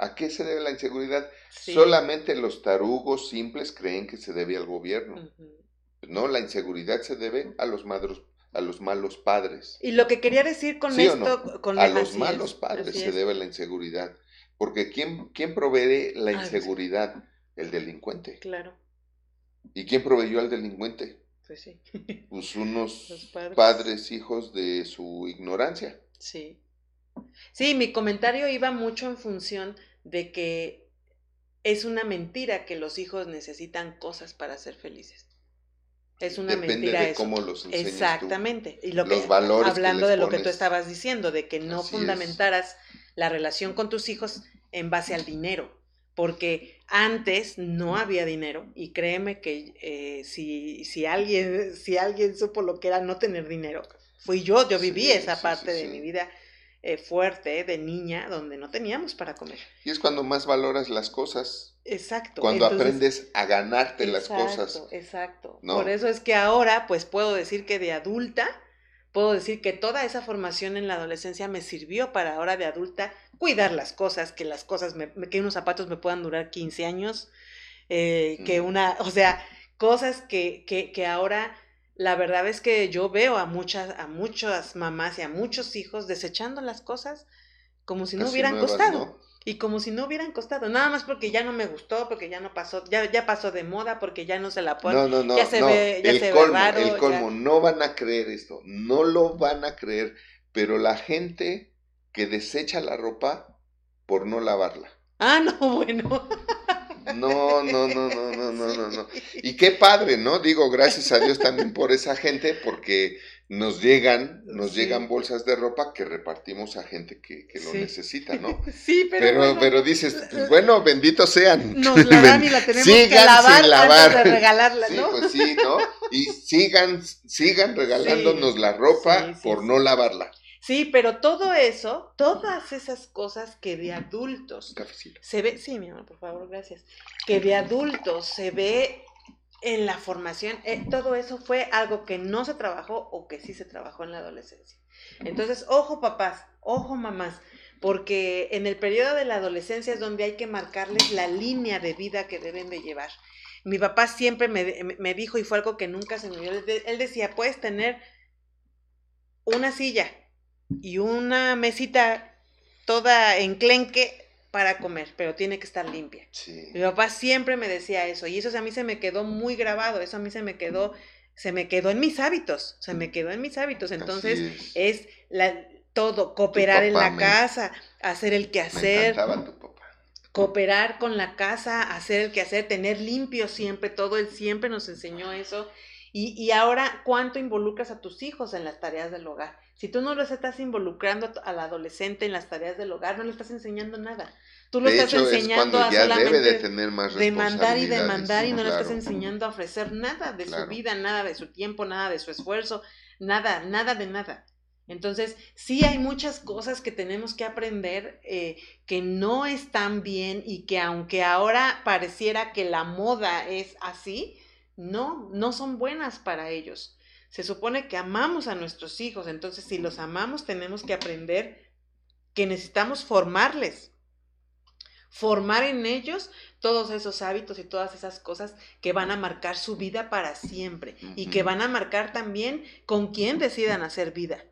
a qué se debe la inseguridad solamente los tarugos simples creen que se debe al gobierno. No la inseguridad se debe a los madros a los malos padres. Y lo que quería decir con esto con a los malos padres se debe la inseguridad. Porque quién quién provee la inseguridad el delincuente. Claro. ¿Y quién proveyó al delincuente? Pues sí. <laughs> Pues unos padres. hijos de su ignorancia. Sí. Sí, mi comentario iba mucho en función de que es una mentira que los hijos necesitan cosas para ser felices. Es una Depende mentira de cómo los enseñas Exactamente. Y lo los que, valores hablando que de lo que tú estabas diciendo, de que no Así fundamentaras la relación con tus hijos en base al dinero porque antes no había dinero y créeme que eh, si, si, alguien, si alguien supo lo que era no tener dinero, fui yo, yo viví Sí, esa sí, parte sí, de mi vida eh, fuerte, de niña, donde no teníamos para comer. Y es cuando más valoras las cosas. Exacto. Cuando entonces- aprendes a ganarte las cosas. Exacto. ¿no? Por eso es que ahora, pues puedo decir que de adulta, puedo decir que toda esa formación en la adolescencia me sirvió para ahora de adulta cuidar las cosas, que las cosas, me, que unos zapatos me puedan durar 15 años, eh, que una, o sea, cosas que, que, que ahora la verdad es que yo veo a muchas, a muchas mamás y a muchos hijos desechando las cosas como si no hubieran nuevas, costado. ¿no? Y como si no hubieran costado, nada más porque ya no me gustó, porque ya no pasó, ya, ya pasó de moda, porque ya no se la ponen. No, no, no, ya se no. ve- ya el se ve colmo, raro, el ya. colmo. No van a creer esto, no lo van a creer, pero la gente que desecha la ropa por no lavarla. Ah, no, <laughs> bueno. No, no, no, no, no, no, no, no. <laughs> Y qué padre, ¿no? Digo, gracias a Dios también por esa gente, porque nos llegan, nos Sí. llegan bolsas de ropa que repartimos a gente que, que lo Sí. necesita, ¿no? <laughs> Sí, pero. Pero, bueno, pero dices, pues, bueno, benditos sean. Nos la dan y la <laughs> tenemos que Sigan lavar, sin lavar. antes de regalarla, Sí, ¿no? pues sí, ¿no? Y sigan, sigan regalándonos Sí, la ropa sí, sí, por sí. no lavarla. Sí, pero todo eso, todas esas cosas que de adultos Un se ve, sí, mi amor, por favor, gracias, que de adultos se ve en la formación, eh, todo eso fue algo que no se trabajó o que sí se trabajó en la adolescencia. Entonces, ojo papás, ojo mamás, porque en el periodo de la adolescencia es donde hay que marcarles la línea de vida que deben de llevar. Mi papá siempre me, me dijo, y fue algo que nunca se me olvidó, él de- él decía, puedes tener una silla y una mesita toda enclenque para comer, pero tiene que estar limpia. Sí. Mi papá siempre me decía eso y eso a mí se me quedó muy grabado, eso a mí se me quedó, se me quedó en mis hábitos, se me quedó en mis hábitos. Entonces es la, todo, cooperar en la me- casa, hacer el Me quehacer, encantaba tu papá. cooperar con la casa, hacer el quehacer, tener limpio siempre, todo él siempre nos enseñó eso. Y, y ahora, ¿cuánto involucras a tus hijos en las tareas del hogar? Si tú no los estás involucrando al adolescente en las tareas del hogar, no le estás enseñando nada. Tú lo estás enseñando a solamente de tener más demandar y demandar y no le estás enseñando a ofrecer nada de su vida, nada de su tiempo, nada de su esfuerzo, nada, nada de nada. Entonces, sí hay muchas cosas que tenemos que aprender eh, que no están bien y que aunque ahora pareciera que la moda es así, no, no son buenas para ellos. Se supone que amamos a nuestros hijos, entonces si los amamos tenemos que aprender que necesitamos formarles, formar en ellos todos esos hábitos y todas esas cosas que van a marcar su vida para siempre y que van a marcar también con quién decidan hacer vida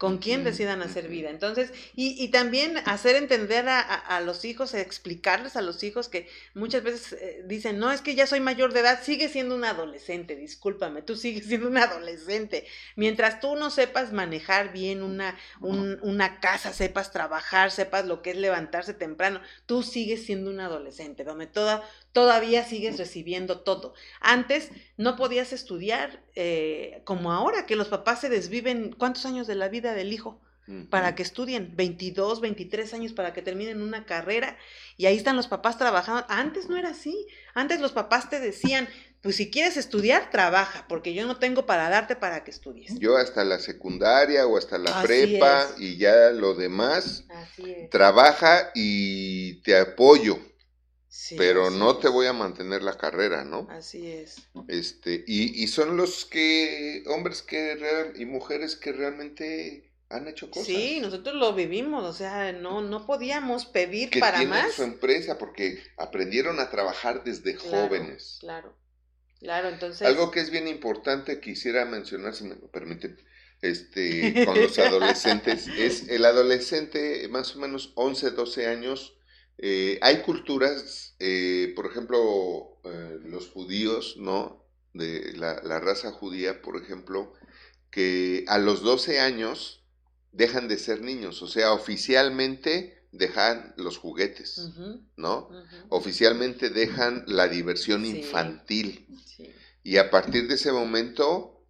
con quién decidan hacer vida. Entonces, y, también hacer entender a, los hijos, explicarles a los hijos que muchas veces eh, dicen, no, es que ya soy mayor de edad, sigue siendo un adolescente, discúlpame, tú sigues <laughs> siendo un adolescente. Mientras tú no sepas manejar bien una, una casa, sepas trabajar, sepas lo que es levantarse temprano, tú sigues siendo un adolescente, donde toda, todavía sigues recibiendo todo. Antes no podías estudiar eh, como ahora, que los papás se desviven, ¿cuántos años de la vida del hijo? Para que estudien, 22, 23 años para que terminen una carrera y ahí están los papás trabajando. Antes no era así. Antes los papás te decían, pues si quieres estudiar, trabaja, porque yo no tengo para darte para que estudies. Yo hasta la secundaria o hasta la prepa y ya lo demás, trabaja y te apoyo pero no te voy a mantener la carrera, ¿no? Así es. Este, y, y son los que, hombres que y mujeres que realmente han hecho cosas. Sí, nosotros lo vivimos, o sea, no, no podíamos pedir que para tienen más. su empresa porque aprendieron a trabajar desde jóvenes. Claro, claro, entonces. Algo que es bien importante, quisiera mencionar, si me lo permiten, este, con los <laughs> adolescentes, es el adolescente, más o menos 11, 12 años, eh, hay culturas, eh, por ejemplo, eh, los judíos, ¿no? De la, raza judía, por ejemplo, que a los 12 años dejan de ser niños, o sea, oficialmente dejan los juguetes, ¿no? Oficialmente dejan la diversión infantil. Y a partir de ese momento,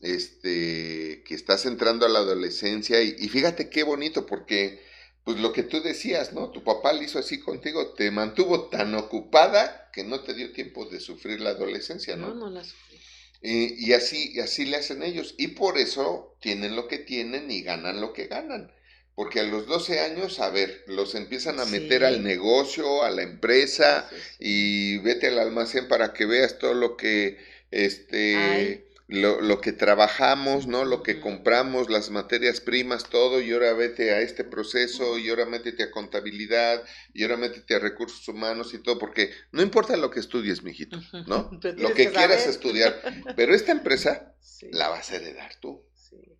este, que estás entrando a la adolescencia, y fíjate qué bonito, porque pues lo que tú decías, ¿no? Tu papá lo hizo así contigo, te mantuvo tan ocupada que no te dio tiempo de sufrir la adolescencia, ¿no? No, no la sufrí. Y, así, así le hacen ellos. Y por eso tienen lo que tienen y ganan lo que ganan. Porque a los 12 años, a ver, los empiezan a meter al negocio, a la empresa, y vete al almacén para que veas todo lo que este lo, lo, que trabajamos, ¿no? Lo que compramos, las materias primas, todo, y ahora vete a este proceso, y ahora métete a contabilidad, y ahora métete a recursos humanos y todo, porque no importa lo que estudies, mijito, ¿no? <laughs> lo que, quieras estudiar, pero esta empresa la vas a heredar tú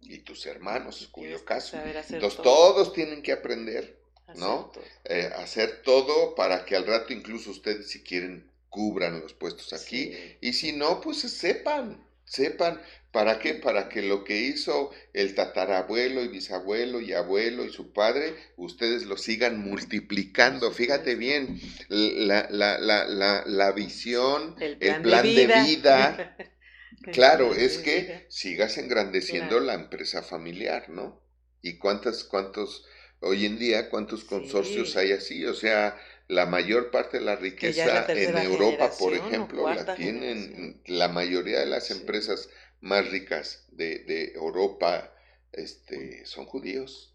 y tus hermanos, cuyo caso. Entonces todos tienen que aprender, ¿no? Eh, hacer todo para que al rato incluso ustedes si quieren cubran los puestos aquí y si no, pues sepan, sepan para qué, para que lo que hizo el tatarabuelo y bisabuelo y abuelo y su padre, ustedes lo sigan multiplicando. Fíjate bien, la, la, la, la visión, el plan, de vida. <laughs> claro, es que sigas engrandeciendo la empresa familiar, ¿no? Y cuántas, cuántos, hoy en día, cuántos consorcios hay así, o sea, la mayor parte de la riqueza en Europa, por ejemplo, la tienen la mayoría de las empresas más ricas de, de Europa, este, son judíos.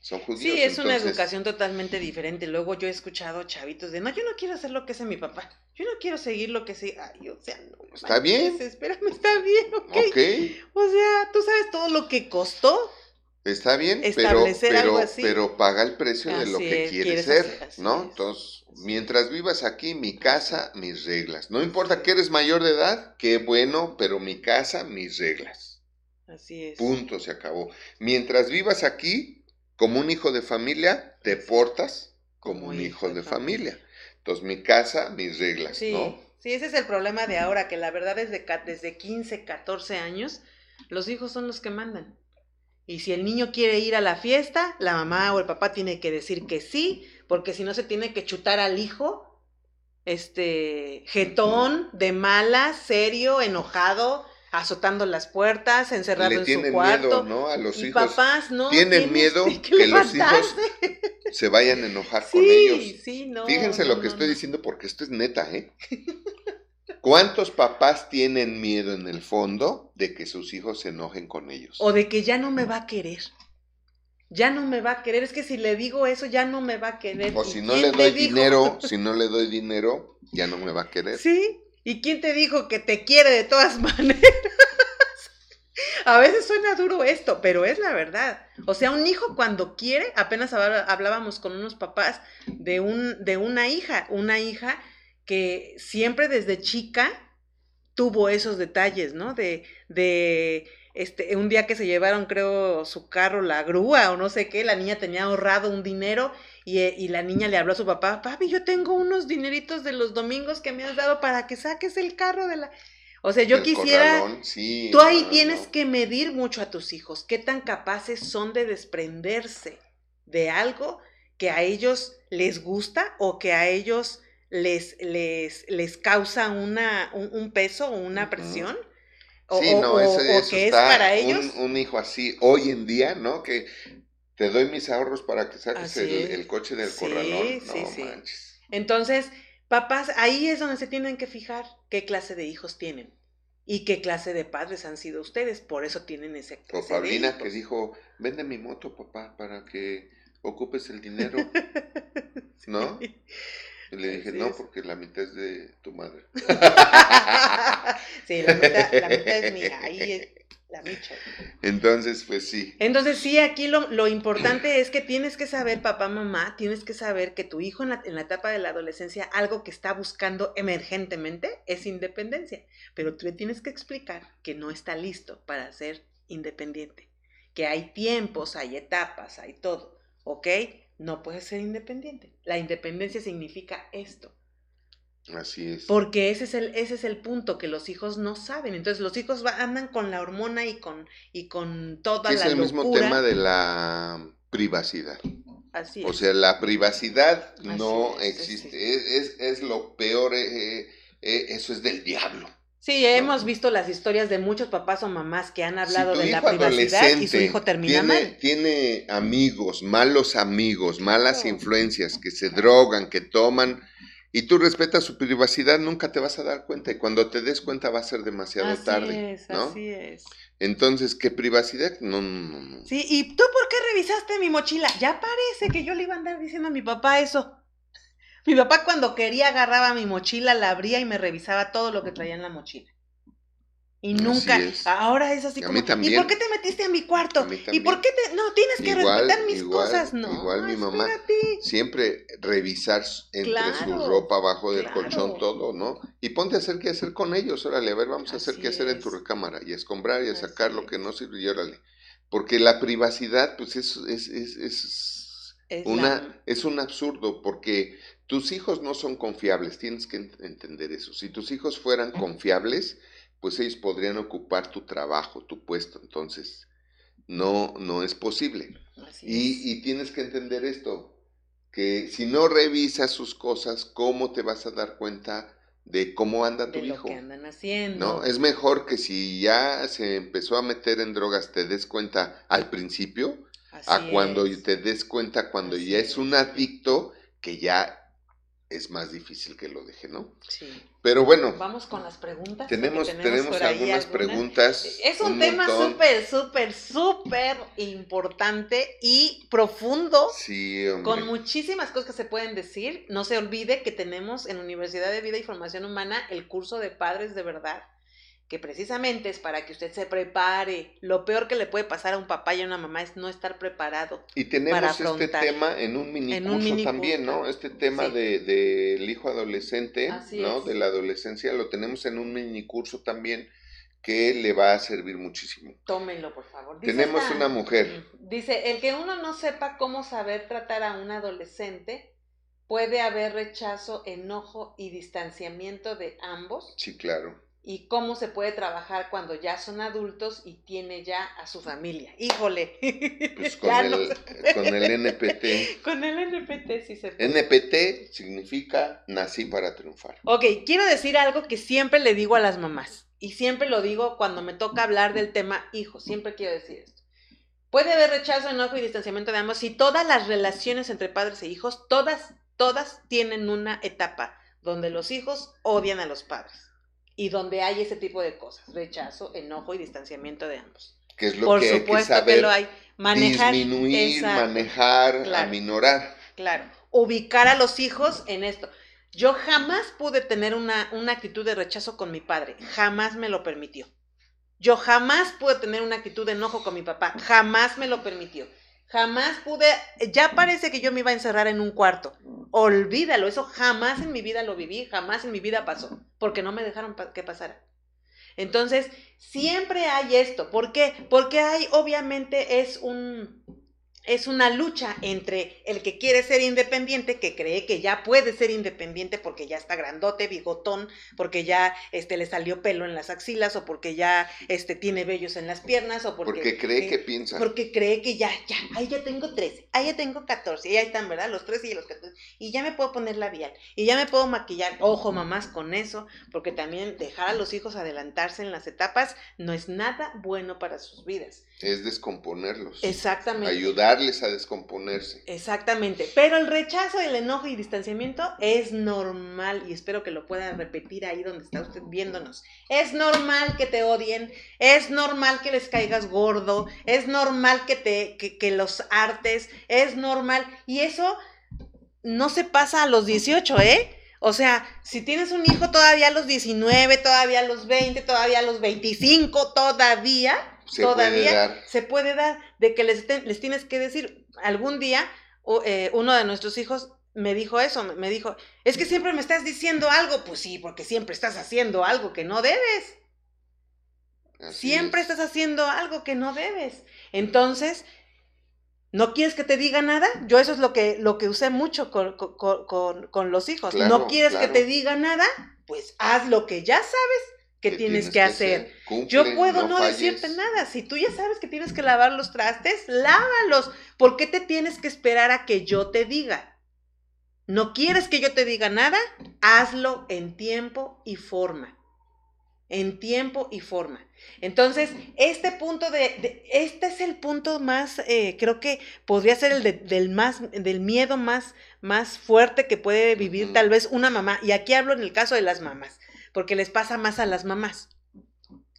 Son judíos. Sí, es una educación totalmente diferente. Luego yo he escuchado chavitos de, no, yo no quiero hacer lo que hace mi papá. Yo no quiero seguir lo que sé. Ay, o sea, no. Está bien. Espérame, está bien, ok. O sea, tú sabes todo lo que costó Está bien, pero, pero, pero paga el precio de lo que quieres, ser, ¿no? Entonces, mientras vivas aquí, mi casa, mis reglas. No importa que eres mayor de edad, qué bueno, pero mi casa, mis reglas. Así es. Punto, se acabó. Mientras vivas aquí, como un hijo de familia, te portas como, un hijo, de, familia. Entonces, mi casa, mis reglas, ¿no? Sí, ese es el problema de ahora, que la verdad es de, desde 15, 14 años, los hijos son los que mandan. Y si el niño quiere ir a la fiesta, la mamá o el papá tiene que decir que sí, porque si no se tiene que chutar al hijo, este, jetón, de mala, serio, enojado, azotando las puertas, encerrado en su cuarto. Miedo, ¿no? A los y hijos. papás, ¿no? Tienen miedo que, los hijos se vayan a enojar con ellos. Sí, no, Fíjense lo que estoy diciendo porque esto es neta, ¿eh? ¿Cuántos papás tienen miedo en el fondo de que sus hijos se enojen con ellos? O de que ya no me va a querer. Ya no me va a querer. Es que si le digo eso, ya no me va a querer. O si no le doy dinero, <laughs> si no le doy dinero, ya no me va a querer. Sí. ¿Y quién te dijo que te quiere de todas <laughs> maneras? A veces suena duro esto, pero es la verdad. O sea, un hijo cuando quiere, apenas hablábamos con unos papás de, un, de una hija, una hija que siempre desde chica tuvo esos detalles, ¿no? De, de este, un día que se llevaron, creo, su carro, la grúa o no sé qué, la niña tenía ahorrado un dinero y, y, la niña le habló a su papá, papi, yo tengo unos dineritos de los domingos que me has dado para que saques el carro de la... O sea, yo quisiera, tú ahí tienes que medir mucho a tus hijos, qué tan capaces son de desprenderse de algo que a ellos les gusta o que a ellos les, les, les causa una, un, peso o una presión. O, sí, no, eso, que es para ellos. Un, hijo así, hoy en día, ¿no? Que te doy mis ahorros para que saques el, coche del corralón. No sí, manches. Entonces, papás, ahí es donde se tienen que fijar qué clase de hijos tienen y qué clase de padres han sido ustedes, por eso tienen ese O Paulina que dijo, vende mi moto, papá, para que ocupes el <laughs> dinero, ¿no? Y le dije, no, porque la mitad es de tu madre. <laughs> sí, la mitad, la mitad es mía, ahí es la micha. Entonces, pues sí. Entonces, sí, aquí lo, lo, importante es que tienes que saber, papá, mamá, tienes que saber que tu hijo en la, en la etapa de la adolescencia, algo que está buscando emergentemente es independencia. Pero tú le tienes que explicar que no está listo para ser independiente. Que hay tiempos, hay etapas, hay todo. ¿Ok? No puedes ser independiente. La independencia significa esto. Así es. Porque ese es el, ese es el punto que los hijos no saben. Entonces los hijos andan con la hormona y con, y con toda la Es el mismo tema de la privacidad. Así es. O sea, la privacidad no existe. Es, es, lo peor. Eh, eh, eh, eso es del diablo. Sí, hemos visto las historias de muchos papás o mamás que han hablado de la privacidad y su hijo termina tiene, mal. Tiene amigos, malos amigos, malas influencias que se drogan, que toman y tú respetas su privacidad, nunca te vas a dar cuenta y cuando te des cuenta va a ser demasiado así tarde, es, Así es. Entonces, ¿qué privacidad? No, no, no. Sí, ¿y tú por qué revisaste mi mochila? Ya parece que yo le iba a andar diciendo a mi papá eso. Mi papá cuando quería agarraba mi mochila, la abría y me revisaba todo lo que traía en la mochila. Y nunca, ahora es así como, ¿y por qué te metiste a mi cuarto? ¿Y por qué te, no, tienes que respetar mis cosas? No, igual mi mamá, siempre revisar entre su ropa abajo del colchón todo, ¿no? Y ponte a hacer qué hacer con ellos, órale, a ver, vamos a hacer qué hacer en tu recámara y a escombrar y a sacar lo que no sirve y órale. Porque la privacidad, pues es, es, es, es una, es un absurdo, porque tus hijos no son confiables, tienes que entender eso. Si tus hijos fueran confiables, pues ellos podrían ocupar tu trabajo, tu puesto. Entonces, no, no es posible. y, y, tienes que entender esto, que si no revisas sus cosas, ¿cómo te vas a dar cuenta de cómo anda tu hijo? andan haciendo. ¿No? Es mejor que si ya se empezó a meter en drogas, te des cuenta al principio, a cuando te des cuenta cuando ya es un adicto que ya es más difícil que lo deje, ¿no? Sí. Pero bueno. Vamos con las preguntas. Tenemos, tenemos, algunas, preguntas. Es un, tema súper, súper, súper importante y profundo. Sí, hombre. Con muchísimas cosas que se pueden decir. No se olvide que tenemos en Universidad de Vida y Formación Humana el curso de Padres de Verdad que precisamente es para que usted se prepare. Lo peor que le puede pasar a un papá y a una mamá es no estar preparado. Y tenemos este tema en un mini curso también, ¿no? Este tema del de, hijo adolescente, ¿no? De la adolescencia, lo tenemos en un mini curso también que le va a servir muchísimo. Tómenlo, por favor. tenemos una mujer. Dice, el que uno no sepa cómo saber tratar a un adolescente, puede haber rechazo, enojo y distanciamiento de ambos. Sí, claro y cómo se puede trabajar cuando ya son adultos y tiene ya a su familia. Híjole. Pues <laughs> con, el, <laughs> con el NPT. Con el NPT sí se puede. NPT significa nací para triunfar. Ok, quiero decir algo que siempre le digo a las mamás y siempre lo digo cuando me toca hablar del tema hijo, siempre quiero decir esto. Puede haber rechazo, enojo y distanciamiento de ambos si todas las relaciones entre padres e hijos, todas, todas tienen una etapa donde los hijos odian a los padres y donde hay ese tipo de cosas, rechazo, enojo y distanciamiento de ambos. Que es lo Por que supuesto hay que, saber lo hay. Manejar, disminuir, manejar, aminorar. Claro, ubicar a los hijos en esto. Yo jamás pude tener una, una actitud de rechazo con mi padre, jamás me lo permitió. Yo jamás pude tener una actitud de enojo con mi papá, jamás me lo permitió. Jamás pude, ya parece que yo me iba a encerrar en un cuarto. Olvídalo, eso jamás en mi vida lo viví, jamás en mi vida pasó, porque no me dejaron que pasara. Entonces, siempre hay esto. ¿Por qué? Porque hay, obviamente, es un, es una lucha entre el que quiere ser independiente, que cree que ya puede ser independiente porque ya está grandote, bigotón, porque ya este, le salió pelo en las axilas o porque ya este, tiene vellos en las piernas o porque... Porque cree que piensa. Porque cree que ya, ya, ahí ya tengo 13, ahí ya tengo 14, y ahí están, ¿verdad? Los 13 y los 14. Y ya me puedo poner labial, y ya me puedo maquillar. Ojo, mamás, con eso, porque también dejar a los hijos adelantarse en las etapas no es nada bueno para sus vidas es descomponerlos. Exactamente. Ayudarles a descomponerse. Exactamente. Pero el rechazo, el enojo y distanciamiento es normal y espero que lo puedan repetir ahí donde está usted viéndonos. Es normal que te odien, es normal que les caigas gordo, es normal que te que, que los hartes, es normal y eso no se pasa a los 18, ¿eh? O sea, si tienes un hijo todavía a los 19, todavía a los 20, todavía a los 25, todavía, se todavía se puede dar de que les, les tienes que decir algún día eh, uno de nuestros hijos me dijo eso, me dijo, es que siempre me estás diciendo algo, pues sí, porque siempre estás haciendo algo que no debes. siempre estás haciendo algo que no debes. Entonces, ¿no quieres que te diga nada? Yo eso es lo que, lo que usé mucho con, con, los hijos. ¿No quieres que te diga nada? Pues haz lo que ya sabes que tienes, que hacer. Yo puedo no, decirte nada. Si tú ya sabes que tienes que lavar los trastes, lávalos. ¿Por qué te tienes que esperar a que yo te diga? ¿No quieres que yo te diga nada? Hazlo en tiempo y forma. En tiempo y forma. Entonces, este punto de, este es el punto más, eh, creo que podría ser el del más, del miedo más, más fuerte que puede vivir tal vez una mamá. Y aquí hablo en el caso de las mamás porque les pasa más a las mamás.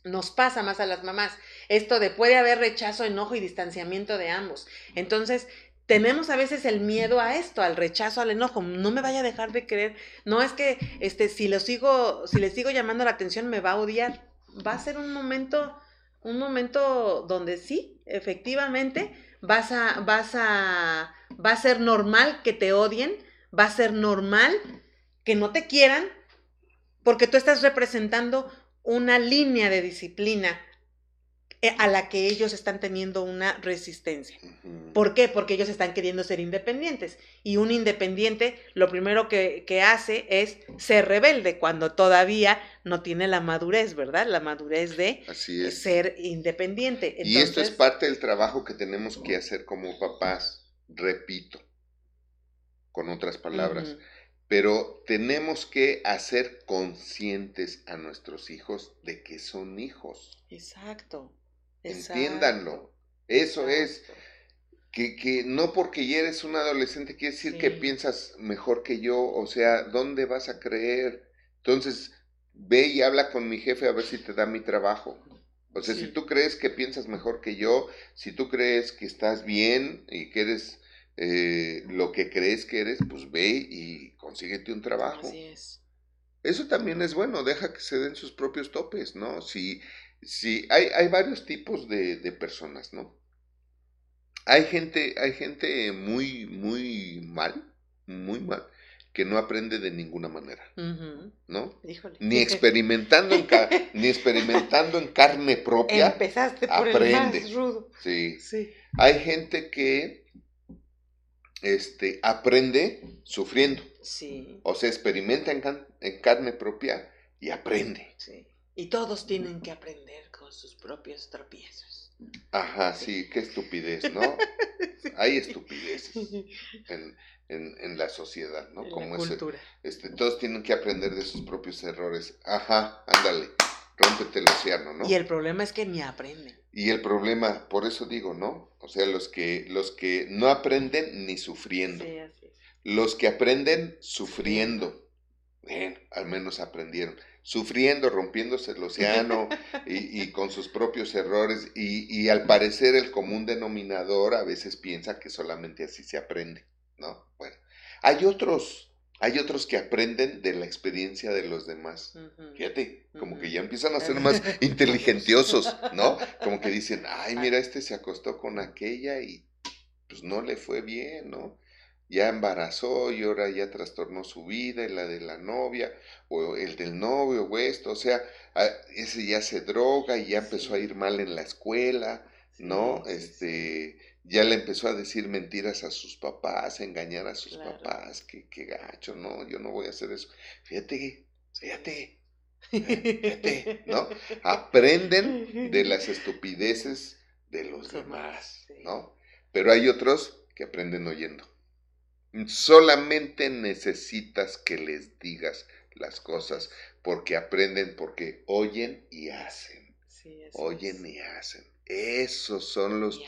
Nos pasa más a las mamás. Esto de puede haber rechazo, enojo y distanciamiento de ambos. Entonces, tenemos a veces el miedo a esto, al rechazo, al enojo. No me vaya a dejar de creer. No es que este, si lo sigo, si le sigo llamando la atención, me va a odiar. Va a ser un momento, un momento donde sí, efectivamente, vas a, vas a, va a ser normal que te odien, va a ser normal que no te quieran, porque tú estás representando una línea de disciplina eh, a la que ellos están teniendo una resistencia. ¿Por qué? Porque ellos están queriendo ser independientes. Y un independiente lo primero que, hace es ser rebelde cuando todavía no tiene la madurez, ¿verdad? La madurez de ser independiente. y esto es parte del trabajo que tenemos que hacer como papás, repito, con otras palabras pero tenemos que hacer conscientes a nuestros hijos de que son hijos. Exacto. Entiéndanlo. Eso es. Que, no porque ya eres un adolescente quiere decir que piensas mejor que yo. O sea, ¿dónde vas a creer? Entonces, ve y habla con mi jefe a ver si te da mi trabajo. O sea, si tú crees que piensas mejor que yo, si tú crees que estás bien y que eres eh, lo que crees que eres, pues ve y consíguete un trabajo. Así es. Eso también es bueno, deja que se den sus propios topes, ¿no? Si, si hay, hay varios tipos de, de personas, ¿no? Hay gente, hay gente muy, muy mal, muy mal, que no aprende de ninguna manera, ¿no? Ni experimentando en <laughs> ni experimentando en carne propia. Empezaste por aprende. el más rudo. Sí. sí. Hay gente que este, aprende sufriendo. Sí. O sea, experimenta en, carne propia y aprende. Sí. Y todos tienen que aprender con sus propios tropiezos. Ajá, sí, qué estupidez, ¿no? <laughs> Hay estupideces en, la sociedad, ¿no? Como la cultura. este, todos tienen que aprender de sus propios errores. Ajá, ándale. rómpete el océano, ¿no? Y el problema es que ni aprenden. Y el problema, por eso digo, ¿no? O sea, los que, los que no aprenden ni sufriendo. Sí, así es. Los que aprenden sufriendo. Bueno, al menos aprendieron. Sufriendo, rompiéndose el océano <laughs> y, y con sus propios errores. Y, y al parecer el común denominador a veces piensa que solamente así se aprende, ¿no? Bueno, hay otros hay otros que aprenden de la experiencia de los demás. Fíjate, como que ya empiezan a ser más <laughs> inteligentiosos, ¿no? Como que dicen, <laughs> ay, mira, este se acostó con aquella y pues no le fue bien, ¿no? Ya embarazó y ahora ya trastornó su vida y la de la novia, o el del novio, o esto, o sea, ese ya se droga y ya empezó a ir mal en la escuela, ¿no? Sí, sí, sí. Este, ya le empezó a decir mentiras a sus papás, a engañar a sus Claro. papás, que, que gacho, no, yo no voy a hacer eso. Fíjate, fíjate, fíjate, ¿no? <laughs> Aprenden de las estupideces de los demás, sí. ¿no? Pero hay otros que aprenden oyendo. Solamente necesitas que les digas las cosas, porque aprenden, porque oyen y hacen. Sí, Oyen es. y hacen. Esos son los,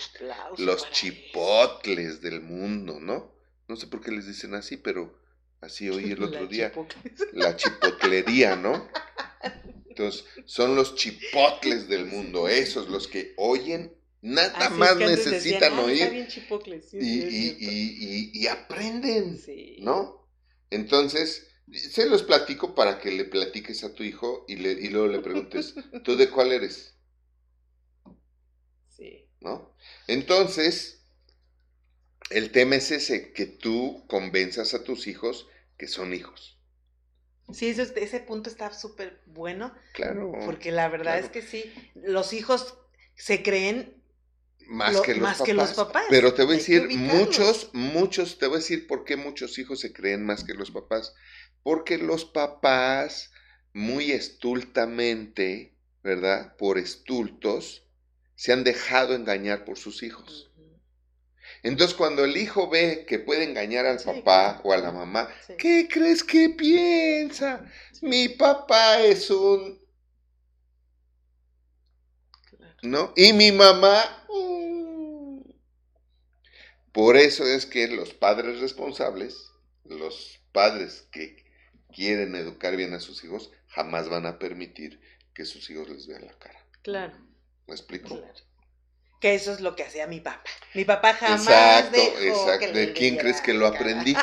los chipotles del mundo, ¿no? No sé por qué les dicen así, pero así oí el <laughs> La otro día. chipocles. La chipotlería, ¿no? <laughs> Entonces, son los chipotles del mundo, esos, los que oyen, nada Así es más que necesitan decían, "Ah, está oír bien chipocles", sí, y, sí, y- y- y- y aprenden, Sí. ¿no? Entonces, se los platico para que le platiques a tu hijo y, le, y luego le preguntes, <laughs> ¿tú de cuál eres? ¿No? Entonces, el tema es ese, que tú convenzas a tus hijos que son hijos. Sí, eso ese punto está súper bueno, Claro. porque la verdad claro. es que sí, los hijos se creen Más, lo- que, los más papás. que los papás. Pero te voy a decir, muchos, muchos, te voy a decir por qué muchos hijos se creen más que los papás. Porque los papás, muy estultamente, ¿verdad? Por estultos, se han dejado engañar por sus hijos. Entonces, cuando el hijo ve que puede engañar al Sí, papá claro. o a la mamá, Sí. ¿qué crees que piensa? Sí, Mi papá es un claro. ¿no? Y mi mamá. mm. Por eso es que los padres responsables, los padres que quieren educar bien a sus hijos, jamás van a permitir que sus hijos les vean la cara. Claro, ¿Me explico? claro. Que eso es lo que hacía mi papá. Mi papá jamás Exacto, dejó exacto. que ¿De quién crees que lo aprendí?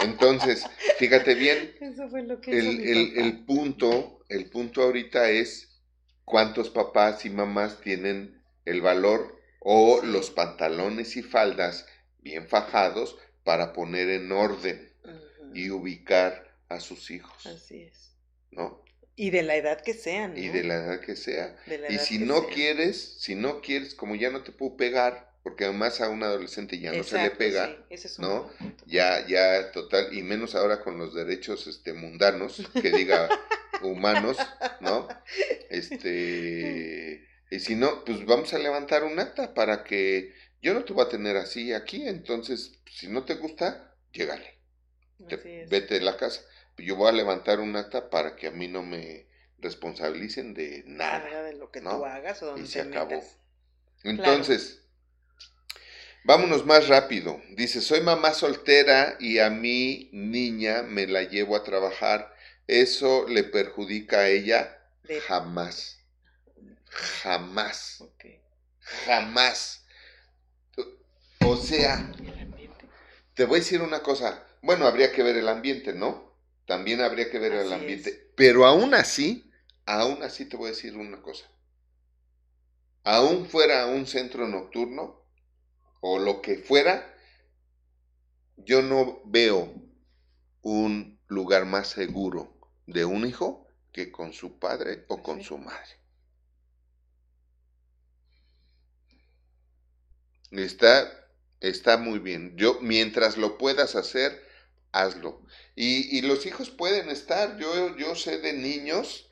Entonces, fíjate bien, <laughs> Eso fue lo que el, el- el punto, el punto ahorita es cuántos papás y mamás tienen el valor o los pantalones y faldas bien fajados para poner en orden y ubicar a sus hijos, Así es. ¿no? Y de la edad que sean. ¿no? Y de la edad que sea. Y si no quieres, si no quieres, como ya no te puedo pegar, porque además a un adolescente ya no se le pega, sí, ese es un ¿no? punto. ya, ya total, y menos ahora con los derechos este, mundanos, que diga <laughs> humanos, ¿no? Este, y si no, pues vamos a levantar un acta para que yo no te voy a tener así aquí, entonces, si no te gusta, llégale, te- vete de la casa. Yo voy a levantar un acta para que a mí no me responsabilicen de nada. Nada de lo que ¿no? tú hagas o donde Y se te acabó. metas. Entonces, vámonos más rápido. Dice, soy mamá soltera y a mi niña me la llevo a trabajar. ¿Eso le perjudica a ella? De- Jamás. Jamás. Jamás. O sea, te voy a decir una cosa. Bueno, habría que ver el ambiente, ¿no? También habría que ver el ambiente. es. Pero aún así, aún así te voy a decir una cosa. Aún fuera un centro nocturno o lo que fuera, yo no veo un lugar más seguro de un hijo que con su padre o con sí. su madre. Está, está muy bien. Yo, mientras lo puedas hacer, hazlo. Y, y los hijos pueden estar. Yo, yo sé de niños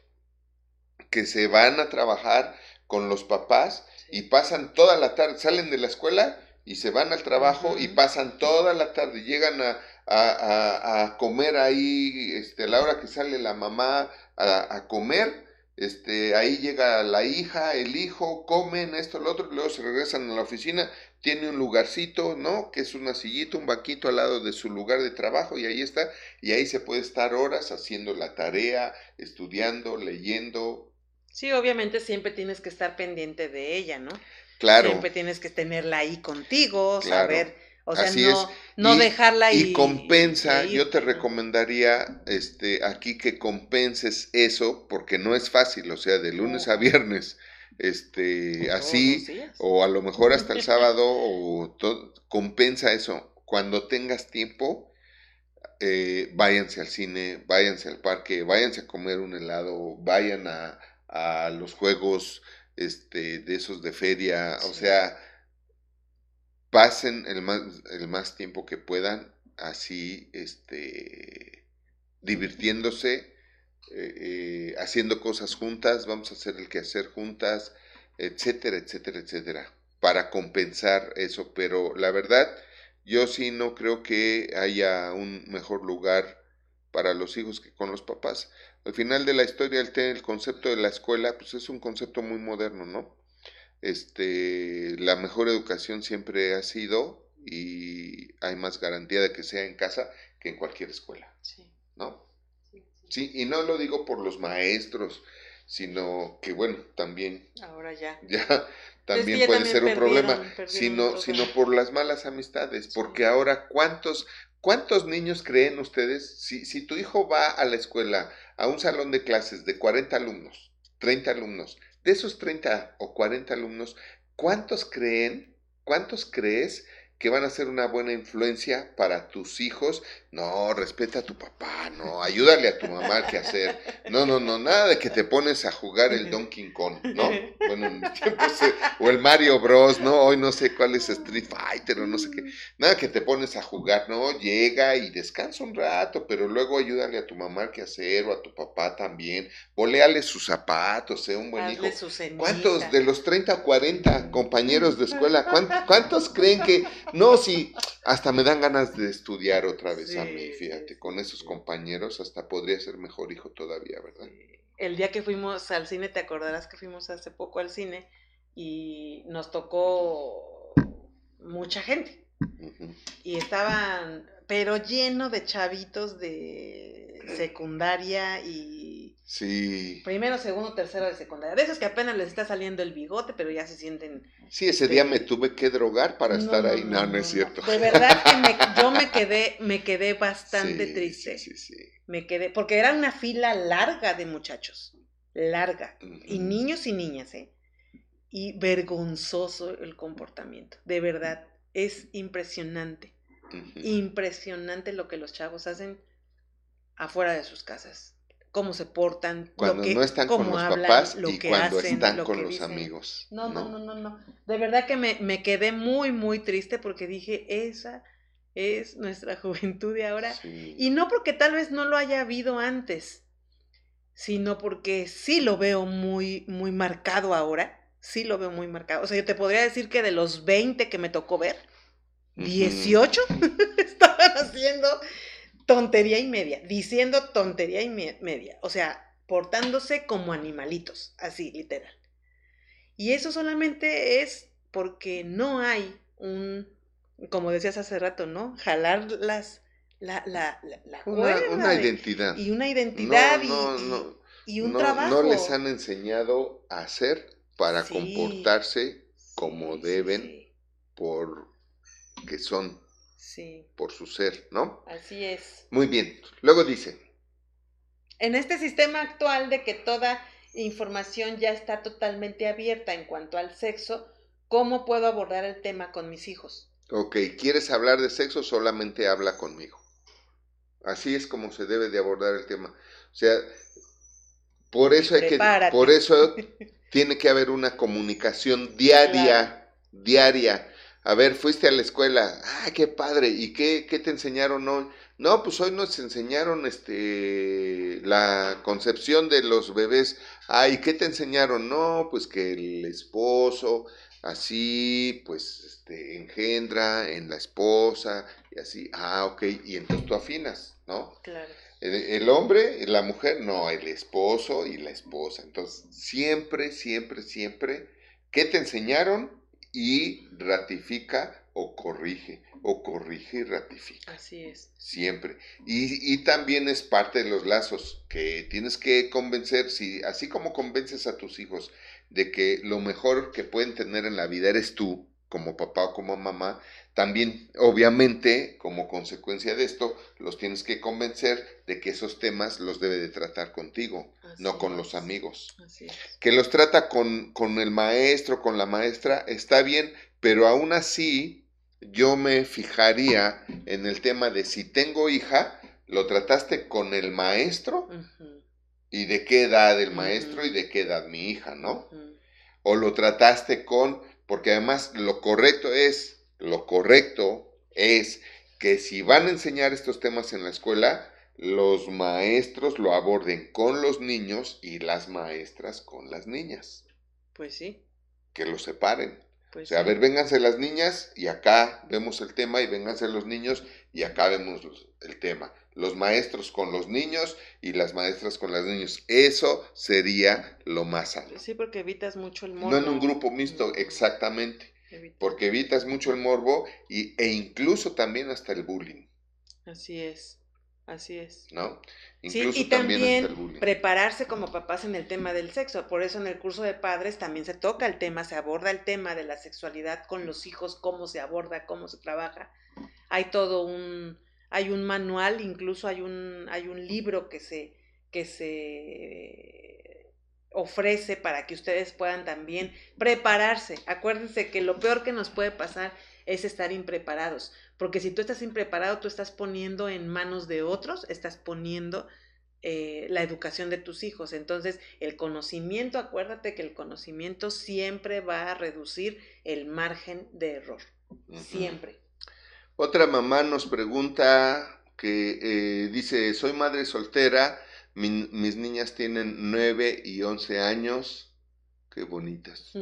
que se van a trabajar con los papás y pasan toda la tarde, salen de la escuela y se van al trabajo y pasan toda la tarde, llegan a, a- a- a comer ahí, este, a la hora que sale la mamá a, a comer, este, ahí llega la hija, el hijo, comen esto, lo otro, luego se regresan a la oficina, tiene un lugarcito, ¿no? Que es una sillita, un banquito al lado de su lugar de trabajo y ahí está, y ahí se puede estar horas haciendo la tarea, estudiando, leyendo. Sí, obviamente siempre tienes que estar pendiente de ella, ¿no? Claro. Siempre tienes que tenerla ahí contigo, saber, o sea, no, no dejarla y, y compensa, yo te recomendaría este aquí que compenses eso porque no es fácil, o sea, de lunes a viernes este así o a lo mejor hasta el <laughs> sábado o compensa eso. Cuando tengas tiempo, eh, váyanse al cine, váyanse al parque, váyanse a comer un helado, vayan a, a los juegos este, de esos de feria, o sea, pasen el más, el más tiempo que puedan así, este, divirtiéndose, eh, eh, haciendo cosas juntas, vamos a hacer el quehacer juntas, etcétera, etcétera, etcétera, para compensar eso, pero la verdad, yo sí no creo que haya un mejor lugar para los hijos que con los papás. Al final de la historia, el, el concepto de la escuela, pues es un concepto muy moderno, ¿no? Este, la mejor educación siempre ha sido y hay más garantía de que sea en casa que en cualquier escuela, sí. ¿no? Sí, y no lo digo por los maestros, sino que bueno, también. Ahora ya. <laughs> Ya, también puede ser un problema, sino, sino por las malas amistades, porque ahora cuántos, cuántos niños creen ustedes, si, si tu hijo va a la escuela a un salón de clases de 40 alumnos, 30 alumnos, de esos 30 o 40 alumnos, ¿cuántos creen, cuántos crees que van a ser una buena influencia para tus hijos. No, respeta a tu papá, no, ayúdale a tu mamá qué hacer. No, no, no, nada de que te pones a jugar el Donkey Kong, ¿no? Bueno, en o el Mario Bros, ¿no? Hoy no sé cuál es Street Fighter o no sé qué. Nada que te pones a jugar, ¿no? Llega y descansa un rato, pero luego ayúdale a tu mamá qué hacer o a tu papá también. Voleale sus zapatos, sea un buen hijo. ¿Cuántos de los 30 o 40 compañeros de escuela, cuántos creen que no, sí, hasta me dan ganas de estudiar otra vez a mí, fíjate, con esos compañeros hasta podría ser mejor hijo todavía, ¿verdad? El día que fuimos al cine, te acordarás que fuimos hace poco al cine y nos tocó mucha gente. Y estaban, pero lleno de chavitos de secundaria y Sí. Primero, segundo, tercero de secundaria. De esos que apenas les está saliendo el bigote, pero ya se sienten. Sí, ese día me tuve que drogar para estar ahí. No, no, es cierto. De verdad que yo me quedé, me quedé bastante triste. Sí, sí, Me quedé, porque era una fila larga de muchachos. Larga. Y niños y niñas, ¿eh? Y vergonzoso el comportamiento. De verdad. Es impresionante. Impresionante lo que los chavos hacen afuera de sus casas cómo se portan, cuando no están con los papás y cuando están con los amigos. No, no, no, no, no. De verdad que me, me, quedé muy, muy triste porque dije, esa es nuestra <laughs> juventud de ahora. Y no porque tal vez no lo haya habido antes, sino porque sí lo veo muy, muy marcado ahora. Sí lo veo muy marcado. O sea, yo te podría decir que de los 20 que me tocó ver, 18 <laughs> estaban haciendo tontería y media, diciendo tontería y media, o sea, portándose como animalitos, así, literal. Y eso solamente es porque no hay un, como decías hace rato, ¿no? Jalar las, la, la, la, una, identidad. Y una identidad y, un trabajo. No les han enseñado a hacer para comportarse como deben por que son por su ser, ¿no? Así es. Muy bien. Luego dice. En este sistema actual de que toda información ya está totalmente abierta en cuanto al sexo, ¿cómo puedo abordar el tema con mis hijos? Ok, ¿quieres hablar de sexo? Solamente habla conmigo. Así es como se debe de abordar el tema. O sea, por eso hay que, por eso tiene que haber una comunicación diaria, <laughs> diaria a ver, fuiste a la escuela, ah, qué padre, ¿y qué, qué te enseñaron hoy? No, pues hoy nos enseñaron este la concepción de los bebés. Ah, ¿y qué te enseñaron? No, pues que el esposo así, pues este engendra en la esposa y así. Ah, ok, y entonces tú afinas, ¿no? Claro. El, hombre, la mujer, no, el esposo y la esposa. Entonces, siempre, siempre, siempre, ¿qué te enseñaron? Y ratifica o corrige, o corrige y ratifica. Así es. Siempre. Y, y, también es parte de los lazos que tienes que convencer, si, así como convences a tus hijos de que lo mejor que pueden tener en la vida eres tú, como papá o como mamá, también, obviamente, como consecuencia de esto, los tienes que convencer de que esos temas los debe de tratar contigo, no con los amigos. Que los trata con, con el maestro, con la maestra, está bien, pero aún así yo me fijaría en el tema de si tengo hija, lo trataste con el maestro y de qué edad el maestro y de qué edad mi hija, ¿no? O lo trataste con, porque además lo correcto es lo correcto es que si van a enseñar estos temas en la escuela, los maestros lo aborden con los niños y las maestras con las niñas. Pues sí. Que lo separen. Pues o sea, a ver, vénganse las niñas y acá vemos el tema y vénganse los niños y acá vemos el tema. Los maestros con los niños y las maestras con las niños. Eso sería lo más sano. Sí, porque evitas mucho el. No en un grupo mixto, exactamente porque evitas mucho el morbo y, e incluso también hasta el bullying. Así es, así es. ¿No? Incluso y también, prepararse como papás en el tema del sexo. Por eso en el curso de padres también se toca el tema, se aborda el tema de la sexualidad con los hijos, cómo se aborda, cómo se trabaja. Hay todo un, hay un manual, incluso hay un, hay un libro que se, que se ofrece para que ustedes puedan también prepararse. Acuérdense que lo peor que nos puede pasar es estar impreparados, porque si tú estás impreparado, tú estás poniendo en manos de otros, estás poniendo eh, la educación de tus hijos. Entonces, el conocimiento, acuérdate que el conocimiento siempre va a reducir el margen de error. Siempre. Otra mamá nos pregunta que eh, dice, soy madre soltera, mis niñas tienen 9 y 11 años. Qué bonitas.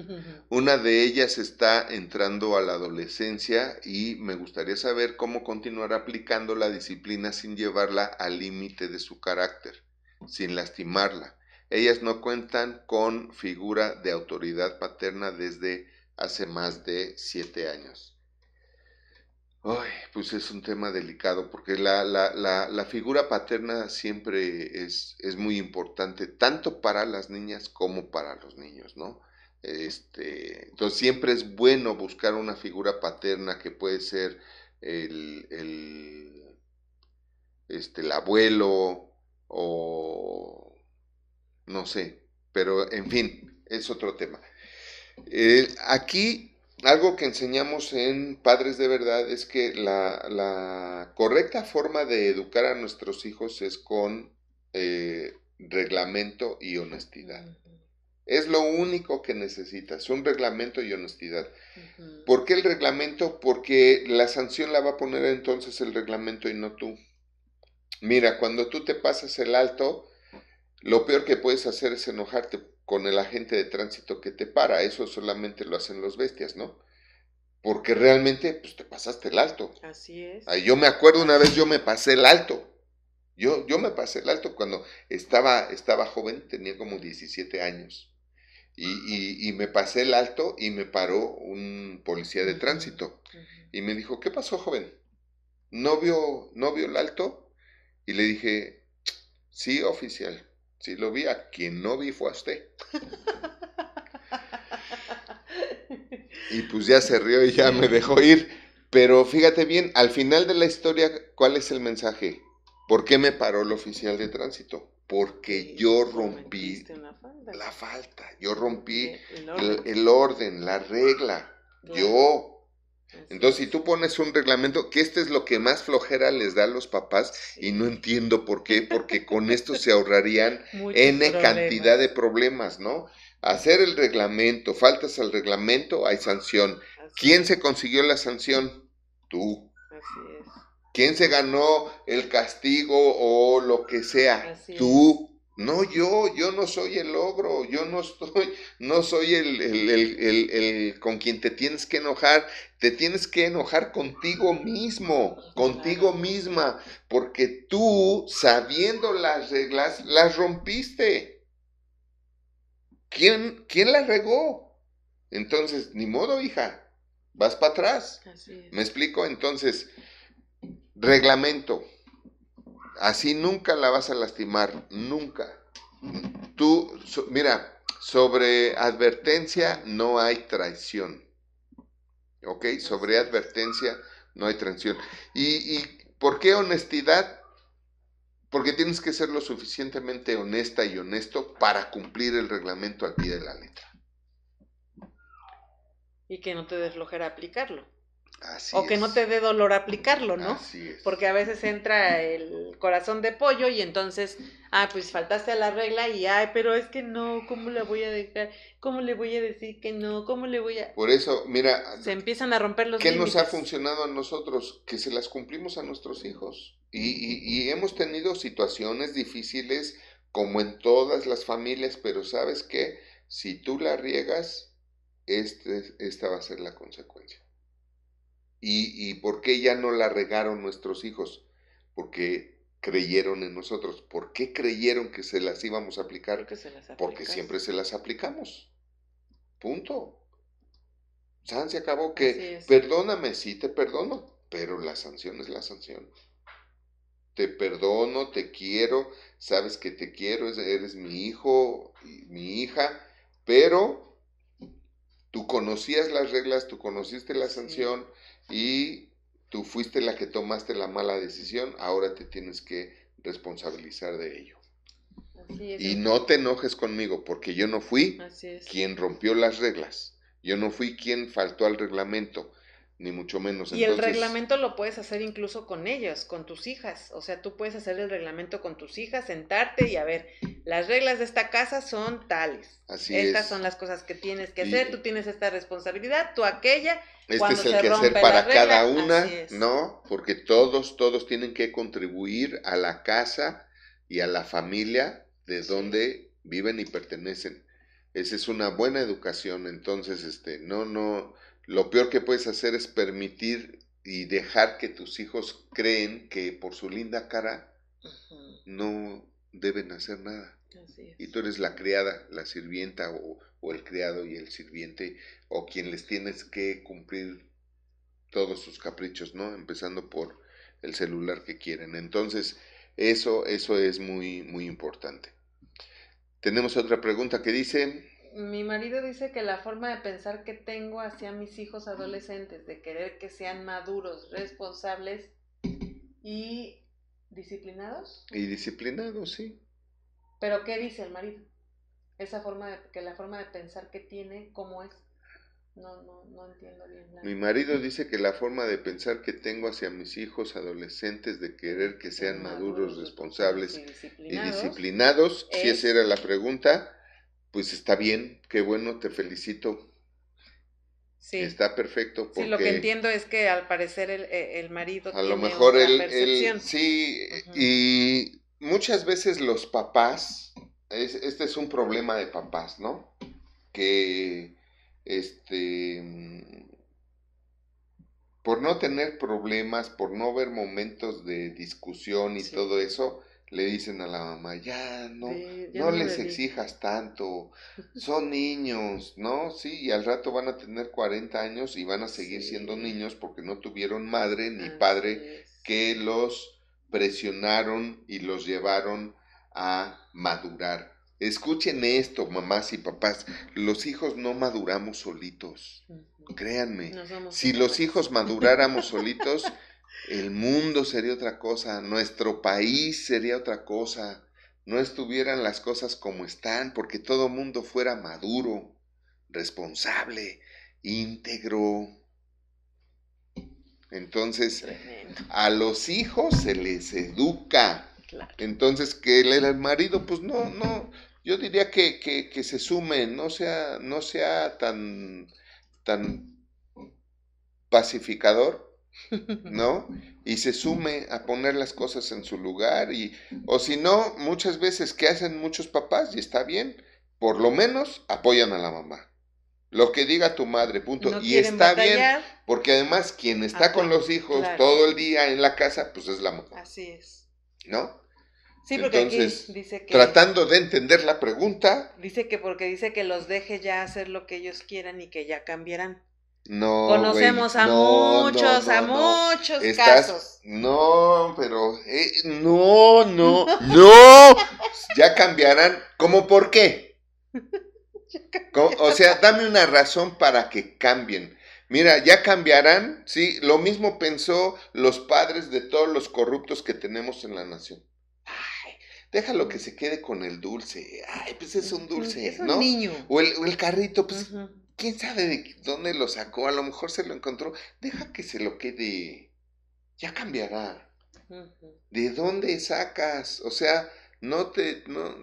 Una de ellas está entrando a la adolescencia y me gustaría saber cómo continuar aplicando la disciplina sin llevarla al límite de su carácter, sin lastimarla. Ellas no cuentan con figura de autoridad paterna desde hace más de 7 años. Ay, pues es un tema delicado porque la, la, la, figura paterna siempre es, es, muy importante, tanto para las niñas como para los niños, ¿no? Este, entonces siempre es bueno buscar una figura paterna que puede ser el, el, este, el abuelo o no sé, pero en fin, es otro tema. Eh, aquí algo que enseñamos en Padres de Verdad es que la, correcta forma de educar a nuestros hijos es con eh, reglamento y honestidad. Es lo único que necesitas, un reglamento y honestidad. ¿Por qué el reglamento? Porque la sanción la va a poner entonces el reglamento y no tú. Mira, cuando tú te pasas el alto, lo peor que puedes hacer es enojarte con el agente de tránsito que te para. Eso solamente lo hacen los bestias, ¿no? Porque realmente, pues te pasaste el alto. Así es. yo me acuerdo una vez, yo me pasé el alto. Yo, yo me pasé el alto cuando estaba, estaba joven, tenía como 17 años. Y, y, me pasé el alto y me paró un policía de tránsito. Y me dijo, ¿qué pasó, joven? ¿No vio, ¿No vio el alto? Y le dije, sí, oficial. Sí, lo vi. A quien no vi fue a usted. y pues ya se rió y ya me dejó ir. Pero fíjate bien, al final de la historia, ¿cuál es el mensaje? ¿Por qué me paró el oficial de tránsito? Porque yo rompí la falta, yo rompí el orden, la regla, yo. Entonces, si tú pones un reglamento, que este es lo que más flojera les da a los papás, y no entiendo por qué, porque <laughs> con esto se ahorrarían N cantidad de problemas, ¿no? Hacer el reglamento, faltas al reglamento, hay sanción. ¿Quién se consiguió la sanción? Tú. Así es. ¿Quién se ganó el castigo o lo que sea? Tú. No yo, yo no soy el ogro, yo no estoy, <laughs> no soy el, el, el, el, con quien te tienes que enojar, te tienes que enojar contigo mismo, contigo misma, porque tú, sabiendo las reglas, las rompiste. ¿Quién, quién las regó? Entonces, ni modo, hija, vas para atrás. ¿Me explico? Entonces, reglamento Así nunca la vas a lastimar, nunca. Tú, mira, sobre advertencia no hay traición. ¿Ok? Sobre advertencia no hay traición. ¿Y, ¿Y por qué honestidad? Porque tienes que ser lo suficientemente honesta y honesto para cumplir el reglamento al pie de la letra. Y que no te dé aplicarlo o que no te dé dolor aplicarlo, ¿no? Porque a veces entra el corazón de pollo y entonces, ah, pues faltaste a la regla y, ay, pero es que no, ¿cómo le voy a dejar? ¿Cómo le voy a decir que no? ¿Cómo le voy a...? Por eso, mira... Se empiezan a romper los ¿Qué nos ha funcionado a nosotros? Que se las cumplimos a nuestros hijos. Y, y hemos tenido situaciones difíciles como en todas las familias, pero ¿sabes qué? Si tú la riegas, este, esta va a ser la consecuencia. ¿Y, por qué ya no la regaron nuestros hijos? Porque creyeron en nosotros. ¿Por qué creyeron que se las íbamos a aplicar? Porque, siempre se las aplicamos. Punto. San se acabó que, perdóname, sí te perdono, pero la sanción es la sanción. Te perdono, te quiero, sabes que te quiero, eres mi hijo, mi hija, pero tú conocías las reglas, tú conociste la sanción, y tú fuiste la que tomaste la mala decisión, ahora te tienes que responsabilizar de ello. y no te enojes conmigo, porque yo no fui quien rompió las reglas, yo no fui quien faltó al reglamento, ni mucho menos. Y el reglamento lo puedes hacer incluso con ellas, con tus hijas. O sea, tú puedes hacer el reglamento con tus hijas, sentarte y a ver, las reglas de esta casa son tales. Así Estas son las cosas que tienes que hacer, tú tienes esta responsabilidad, tú aquella. Este es el que hacer para cada una, ¿no? Porque todos, todos tienen que contribuir a la casa y a la familia de donde viven y pertenecen. Esa es una buena educación, entonces, este, no, no, lo peor que puedes hacer es permitir y dejar que tus hijos creen que por su linda cara no deben hacer nada. Y tú eres la criada, la sirvienta o, o, el criado y el sirviente o quien les tienes que cumplir todos sus caprichos, ¿no? Empezando por el celular que quieren. Entonces, eso, eso es muy, muy importante. Tenemos otra pregunta que dice, mi marido dice que la forma de pensar que tengo hacia mis hijos adolescentes, de querer que sean maduros, responsables y disciplinados. Y disciplinados, sí. Pero ¿qué dice el marido? Esa forma de, que la forma de pensar que tiene, ¿cómo es? No, no, no entiendo bien. Nada. Mi marido dice que la forma de pensar que tengo hacia mis hijos adolescentes de querer que sean maduros, responsables y disciplinados, si esa era la pregunta, pues está bien, qué bueno, te felicito. Sí. Está perfecto. Porque sí, lo que entiendo es que al parecer el, e, el marido a lo mejor el, sí, y muchas veces los papás, este es un problema de papás, ¿no? Que, este, por no tener problemas, por no ver momentos de discusión y todo eso, le dicen a la mamá, ya no, no, les exijas tanto, <laughs> son niños, ¿no? Sí, y al rato van a tener 40 años y van a seguir siendo niños porque no tuvieron madre ni padre que los presionaron y los llevaron a madurar. Escuchen esto, mamás y papás, los hijos no maduramos solitos, créanme, si los hijos maduráramos solitos, <laughs> el mundo sería otra cosa, nuestro país sería otra cosa, no estuvieran las cosas como están, porque todo mundo fuera maduro, responsable, íntegro. Entonces, a los hijos se les educa. Entonces, que el, marido, pues no, no, yo diría que, que, que se sume, no sea, no sea tan, tan pacificador, ¿no? Y se sume a poner las cosas en su lugar y, o si no, muchas veces que hacen muchos papás y está bien, por lo menos apoyan a la mamá. Lo que diga tu madre, punto. y está bien, porque además quien está con los hijos todo el día en la casa, pues es la mamá. Así es. ¿No? Sí, porque Entonces, dice que... Tratando de entender la pregunta. Dice que porque dice que los deje ya hacer lo que ellos quieran y que ya cambiarán. No. Conocemos a muchos, a muchos casos. No, pero eh, no, no, <laughs> no. ya cambiarán. ¿Cómo por qué? o sea, dame una razón para que cambien. Mira, ya cambiarán, sí. Lo mismo pensó los padres de todos los corruptos que tenemos en la nación. Ay, déjalo que se quede con el dulce. Ay, pues es un dulce, es un ¿no? Niño. O el, el carrito, pues quién sabe de dónde lo sacó, a lo mejor se lo encontró, deja que se lo quede, ya cambiará. ¿De dónde sacas? O sea, no te, no,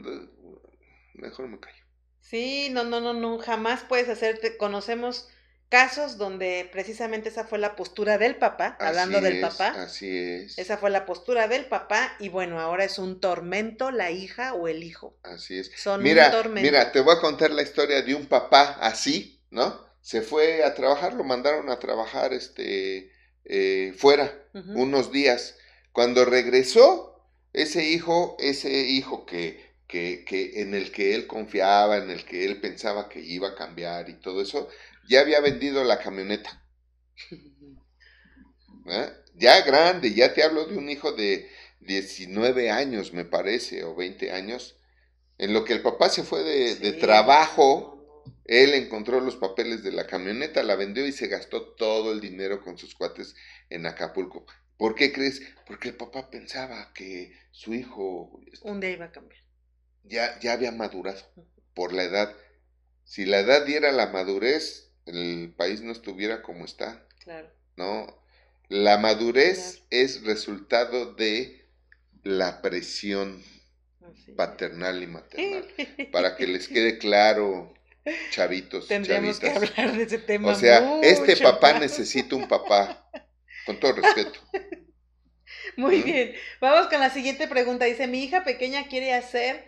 mejor me callo. Sí, no, no, no, no, jamás puedes hacerte, conocemos casos donde precisamente esa fue la postura del papá, hablando del papá. Así es. Esa fue la postura del papá y bueno, ahora es un tormento la hija o el hijo. Así es. Son mira, un tormento. Mira, te voy a contar la historia de un papá así, ¿no? Se fue a trabajar, lo mandaron a trabajar este, eh, fuera unos días. Cuando regresó, ese hijo, ese hijo que, que, que, en el que él confiaba, en el que él pensaba que iba a cambiar y todo eso, ya había vendido la camioneta. <laughs> ¿Eh? Ya grande, ya te hablo de un hijo de 19 años, me parece, o 20 años, en lo que el papá se fue de, de trabajo él encontró los papeles de la camioneta, la vendió y se gastó todo el dinero con sus cuates en Acapulco. ¿Por qué crees? Porque el papá pensaba que su hijo... Un día iba a cambiar. Ya, ya había madurado por la edad. Si la edad diera la madurez, el país no estuviera como está. Claro. No. La madurez es resultado de la presión paternal y maternal. <laughs> Para que les quede <laughs> claro chavitos. Tendríamos que hablar de ese tema. O sea, este papá necesita un papá, con todo respeto. Muy ¿Mm? bien, vamos con la siguiente pregunta. Dice, mi hija pequeña quiere hacer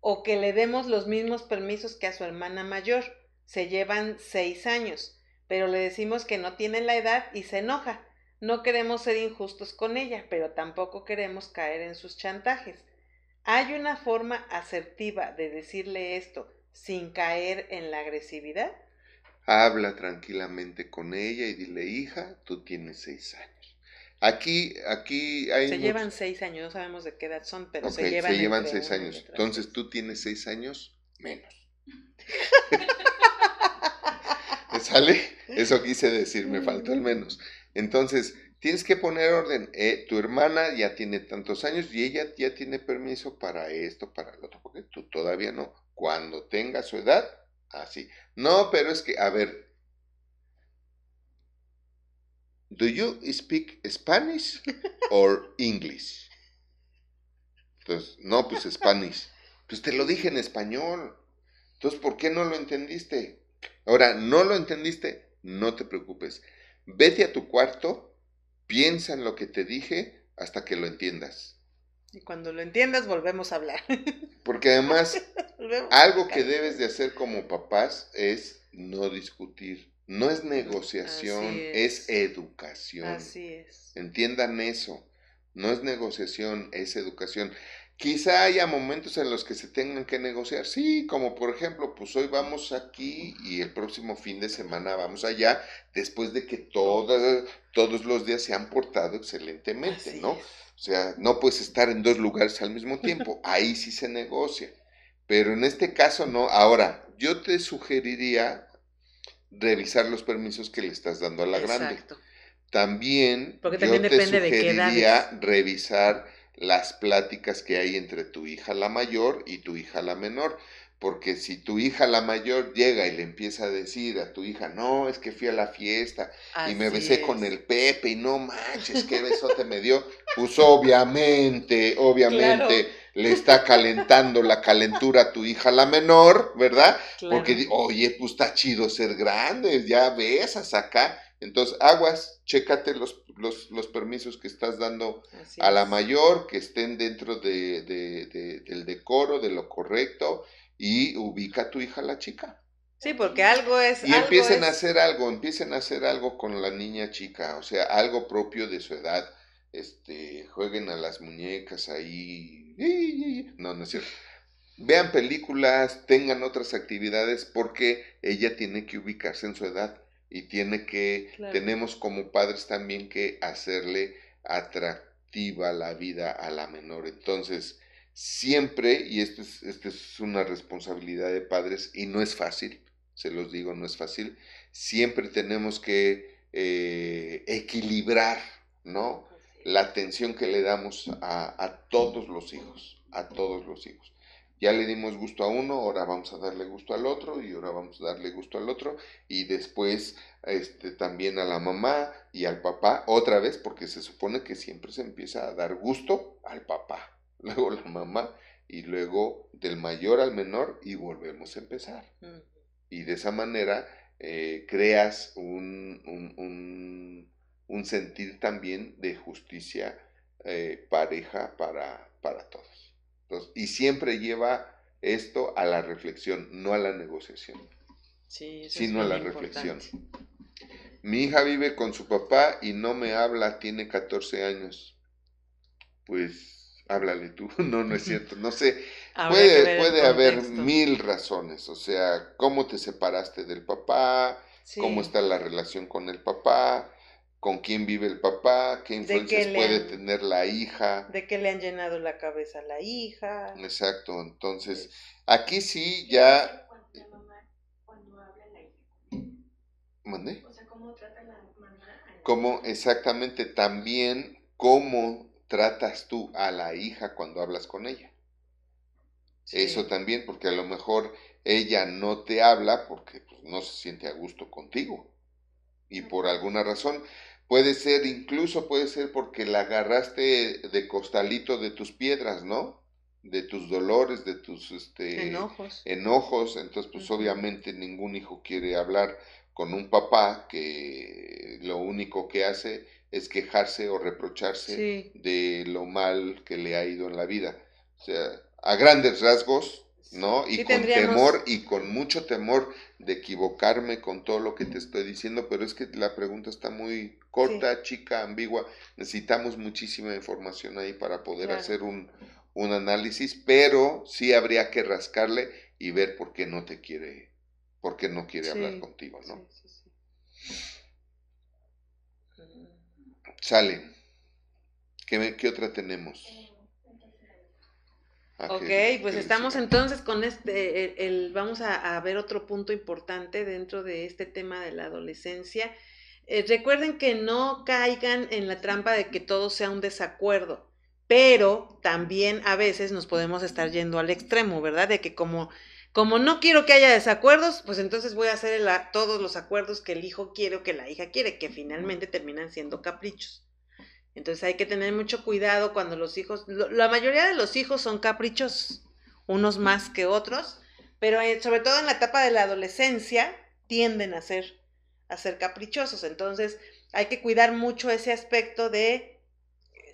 o que le demos los mismos permisos que a su hermana mayor. Se llevan seis años, pero le decimos que no tiene la edad y se enoja. No queremos ser injustos con ella, pero tampoco queremos caer en sus chantajes. ¿Hay una forma asertiva de decirle esto sin caer en la agresividad? Habla tranquilamente con ella y dile, hija, tú tienes seis años. Aquí, aquí hay... Se llevan seis años, no sabemos de qué edad son, pero se llevan... Se llevan seis años. Entonces tú tienes seis años menos. <laughs> ¿Sale? Eso quise decir, me faltó el menos. Entonces, tienes que poner orden. Eh, tu hermana ya tiene tantos años y ella ya tiene permiso para esto, para lo otro, porque tú todavía no cuando tenga su edad, así. No, pero es que, a ver, ¿do you speak Spanish <laughs> or English? Entonces, no, pues Spanish. Pues te lo dije en español. Entonces, ¿por qué no lo entendiste? Ahora, ¿no lo entendiste? No te preocupes. Vete a tu cuarto, piensa en lo que te dije hasta que lo entiendas. Y cuando lo entiendas, volvemos a hablar. <laughs> Porque además, <laughs> algo que debes de hacer como papás es no discutir. No es negociación, es. educación. Así es. Entiendan eso. No es negociación, es educación. Quizá haya momentos en los que se tengan que negociar, sí, como por ejemplo, pues hoy vamos aquí y el próximo fin de semana vamos allá, después de que todas, todos los días se han portado excelentemente, ¿no? O sea, no puedes estar en dos lugares al mismo tiempo. <laughs> Ahí sí se negocia. Pero en este caso no. Ahora, yo te sugeriría revisar los permisos que le estás dando a la grande. También, yo te sugeriría revisar las pláticas que hay entre tu hija la mayor y tu hija la menor. Porque si tu hija la mayor llega y le empieza a decir a tu hija, no, es que fui a la fiesta y me besé con el Pepe y no manches, qué besote me dio, pues obviamente, obviamente le está calentando la calentura a tu hija la menor, ¿verdad? Porque, oye, pues está chido ser grande, ya besas acá. Entonces, aguas, chécate los, los, permisos que estás dando a la mayor, que estén dentro de, del decoro, de lo correcto, y ubica a tu hija la chica. Sí, porque algo es. Y empiecen a hacer algo, empiecen a hacer algo con la niña chica, o sea, algo propio de su edad. Este, jueguen a las muñecas ahí. No, no es cierto. Vean películas, tengan otras actividades, porque ella tiene que ubicarse en su edad y tiene que, tenemos como padres también que hacerle atractiva la vida a la menor. Entonces, siempre, y esto es, esto es una responsabilidad de padres y no es fácil, se los digo, no es fácil. Siempre tenemos que eh, equilibrar, ¿no? La atención que le damos a, a, todos los hijos, a todos los hijos. Ya le dimos gusto a uno, ahora vamos a darle gusto al otro y ahora vamos a darle gusto al otro y después este, también a la mamá y al papá, otra vez porque se supone que siempre se empieza a dar gusto al papá, luego la mamá y luego del mayor al menor y volvemos a empezar y de esa manera eh, creas un, un, sentir también de justicia eh, pareja para, para todos. y siempre lleva esto a la reflexión, no a la negociación, sino a la reflexión. Mi hija vive con su papá y no me habla, tiene 14 años. Pues háblale tú, <laughs> no, no es cierto, no sé, <laughs> puede, puede haber mil razones, o sea, cómo te separaste del papá, cómo está la relación con el papá, con quién vive el papá, qué influencias puede tener la hija. De qué le han llenado la cabeza a la hija. Exacto, entonces, aquí sí ya... ¿Mandé? O sea, ¿cómo trata la mamá? ¿Cómo, exactamente, también cómo tratas tú a la hija cuando hablas con ella? Eso también, porque a lo mejor ella no te habla porque pues, no se siente a gusto contigo. Y por alguna razón, puede ser, incluso puede ser porque la agarraste de costalito de tus piedras, ¿no? De tus dolores, de tus este, enojos. enojos. Entonces, pues obviamente ningún hijo quiere hablar con un papá que lo único que hace es quejarse o reprocharse de lo mal que le ha ido en la vida. O sea, a grandes rasgos, ¿no? Y con temor y con mucho temor de equivocarme con todo lo que te estoy diciendo, pero es que la pregunta está muy corta, chica, ambigua. Necesitamos muchísima información ahí para poder hacer un, análisis, pero sí habría que rascarle y ver por qué no te quiere, por qué no quiere hablar contigo, ¿no? Sale. ¿Qué, ¿Qué otra tenemos? ok, pues estamos entonces con este, el, vamos a, ver otro punto importante dentro de este tema de la adolescencia. Eh, recuerden que no caigan en la trampa de que todo sea un desacuerdo, pero también a veces nos podemos estar yendo al extremo, ¿verdad? De que como, como no quiero que haya desacuerdos, pues entonces voy a hacer todos los acuerdos que el hijo quiere o que la hija quiere, que finalmente terminan siendo caprichos. Entonces hay que tener mucho cuidado cuando los hijos, la mayoría de los hijos son caprichos, unos más que otros, pero eh, sobre todo en la etapa de la adolescencia tienden a ser, a ser caprichosos. Entonces hay que cuidar mucho ese aspecto de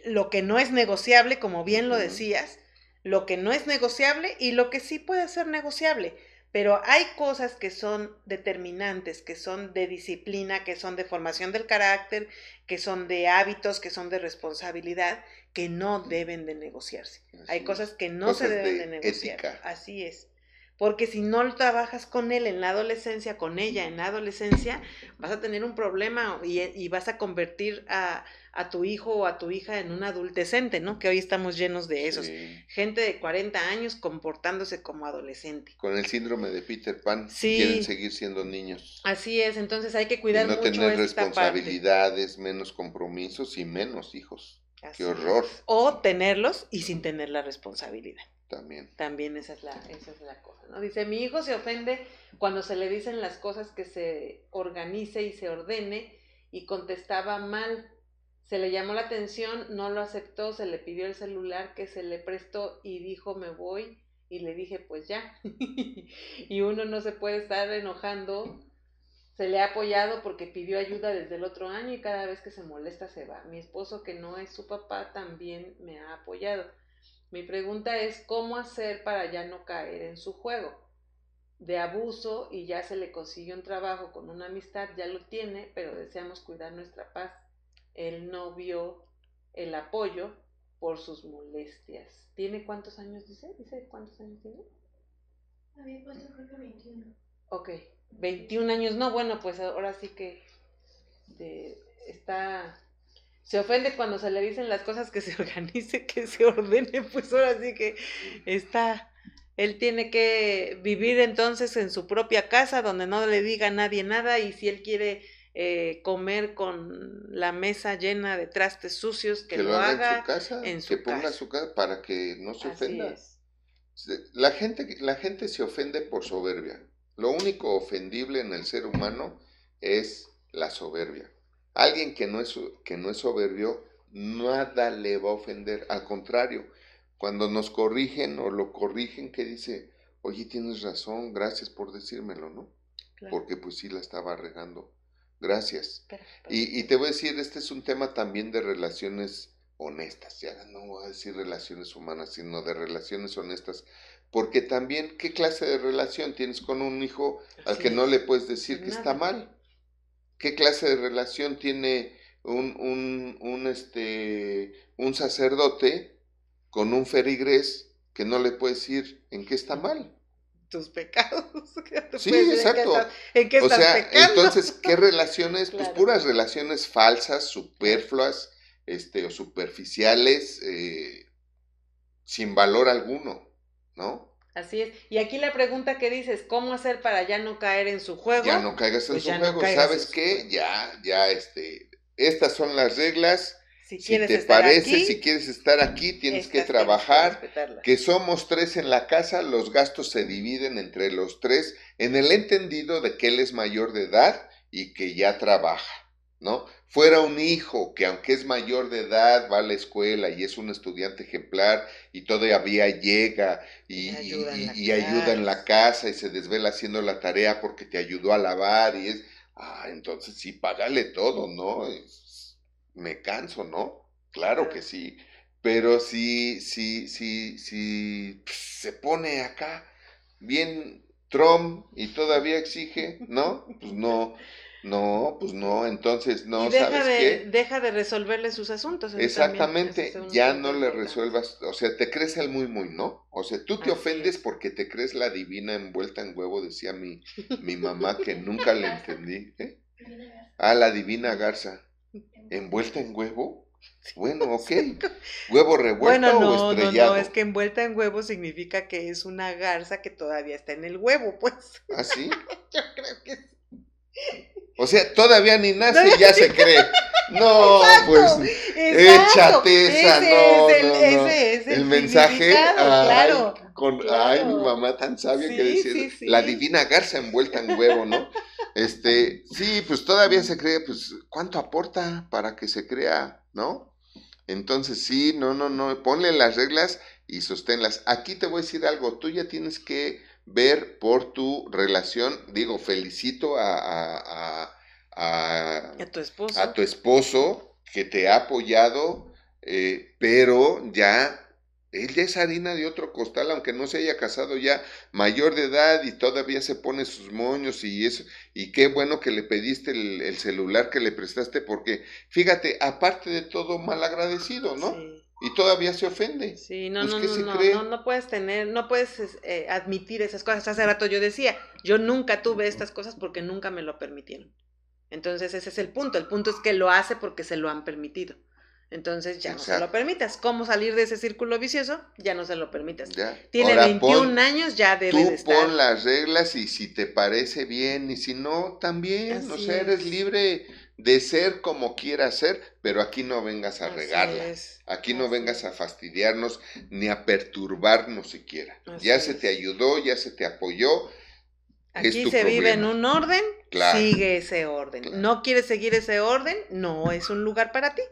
lo que no es negociable, como bien lo decías, lo que no es negociable y lo que sí puede ser negociable. Pero hay cosas que son determinantes, que son de disciplina, que son de formación del carácter, que son de hábitos, que son de responsabilidad, que no deben de negociarse. hay cosas que no se deben de, negociar. Así es. Porque si no trabajas con él en la adolescencia, con ella en la adolescencia, vas a tener un problema y vas a convertir a, a tu hijo o a tu hija en un adultecente, ¿no? Que hoy estamos llenos de esos. Gente de 40 años comportándose como adolescente. Con el síndrome de Peter Pan, quieren seguir siendo niños. Así es, entonces hay que cuidar y no tener responsabilidades, menos compromisos y menos hijos. Qué horror. O tenerlos y sin tener la responsabilidad. También. También esa es la, esa es la cosa, ¿no? Dice, mi hijo se ofende cuando se le dicen las cosas que se organice y se ordene y contestaba mal se le llamó la atención, no lo aceptó, se le pidió el celular que se le prestó y dijo me voy y le dije pues ya. <laughs> y uno no se puede estar enojando se le ha apoyado porque pidió ayuda desde el otro año y cada vez que se molesta se va. Mi esposo, que no es su papá, también me ha apoyado. Mi pregunta es, ¿cómo hacer para ya no caer en su juego? de abuso y ya se le consiguió un trabajo con una amistad, ya lo tiene, pero deseamos cuidar nuestra paz. Él no vio el apoyo por sus molestias. ¿Tiene cuántos años, dice? ¿Dice cuántos años tiene? Había puesto creo que 21. Ok, 21 años, no, bueno, pues ahora sí que está... Se ofende cuando se le dicen las cosas que se <laughs> organice, que se ordene, pues ahora sí que está él tiene que vivir entonces en su propia casa donde no le diga a nadie nada y si él quiere eh, comer con la mesa llena de trastes sucios, que, lo, haga, en su casa, que ponga su casa para que no se ofenda. La gente, la gente se ofende por soberbia. Lo único ofendible en el ser humano es la soberbia. Alguien que no es, que no es soberbio, nada le va a ofender. Al contrario, cuando nos corrigen o lo corrigen, que dice, oye, tienes razón, gracias por decírmelo, ¿no? Porque pues sí la estaba regando. Gracias. y, te voy a decir, este es un tema también de relaciones honestas, ya no voy a decir relaciones humanas, sino de relaciones honestas, porque también, ¿qué clase de relación tienes con un hijo al que no le puedes decir que está mal? ¿Qué clase de relación tiene un, un, un, este, un sacerdote con un ferigres que no le puedes decir en qué está mal. Tus pecados. <laughs> Sí, exacto. ¿En qué, o sea, entonces, ¿qué relaciones? Pues puras relaciones falsas, superfluas, este, o superficiales, eh, sin valor alguno, ¿no? Así es. Y aquí la pregunta que dices, ¿cómo hacer para ya no caer en su juego? Ya no caigas en pues su juego. ¿Sabes qué? Ya, ya, este, estas son las reglas si, te parece, si quieres estar aquí, tienes que trabajar. Que, somos tres en la casa, los gastos se dividen entre los tres en el entendido de que él es mayor de edad y que ya trabaja, ¿no? Fuera un hijo que aunque es mayor de edad, va a la escuela y es un estudiante ejemplar y todavía llega y, ayuda, en la casa y se desvela haciendo la tarea porque te ayudó a lavar y es, ah, entonces sí, págale todo, ¿no? me canso, ¿no? Claro que sí. Pero si, si, si, si se pone acá bien Trump y todavía exige, ¿no? Pues no, no, pues no, entonces no, y deja ¿sabes de, qué? Deja de resolverle sus asuntos. Exactamente, ya no le resuelvas, o sea, te crees el muy muy, ¿no? O sea, tú te ofendes porque te crees la divina envuelta en huevo, decía mi, mi mamá, que nunca le entendí. ¿eh? Ah, la divina garza. ¿Envuelta en huevo? Bueno, ok. ¿Huevo revuelto bueno, no, o estrellado? No, no, es que envuelta en huevo significa que es una garza que todavía está en el huevo, pues. ¿Ah, sí? <laughs> Yo creo que sí. O sea, todavía ni nace y ya se cree. No, pues échate esa, no, es el, no, Ese es el, mensaje. claro, con, Ay, mi mamá tan sabia que decía, la divina garza envuelta en huevo, ¿no? Este, sí, pues todavía se cree, pues, ¿cuánto aporta para que se crea, no? Entonces, sí, no, no, no, ponle las reglas y sosténlas. Aquí te voy a decir algo, tú ya tienes que ver por tu relación, digo, felicito a, a, a, a tu esposo. A tu esposo que te ha apoyado, eh, pero ya él ya es harina de otro costal, aunque no se haya casado ya mayor de edad y todavía se pone sus moños y eso. Y qué bueno que le pediste el, celular que le prestaste, porque fíjate, aparte de todo, mal agradecido, ¿no? Y todavía se ofende. Sí, no, pues, no, no, no, no, puedes tener, no puedes eh, admitir esas cosas. Hace rato yo decía, yo nunca tuve estas cosas porque nunca me lo permitieron. Entonces ese es el punto. El punto es que lo hace porque se lo han permitido. Entonces ya no se lo permitas. ¿Cómo salir de ese círculo vicioso? Ya no se lo permitas. Tiene 21 años, ya debe tú de estar. pon las reglas y si te parece bien y si no, también. o sea, eres libre de ser como quieras ser, pero aquí no vengas a regarla. Aquí no vengas a fastidiarnos ni a perturbarnos siquiera. ya se te ayudó, ya se te apoyó. Aquí se vive en un orden, sigue ese orden. ¿No quieres seguir ese orden? No es un lugar para ti.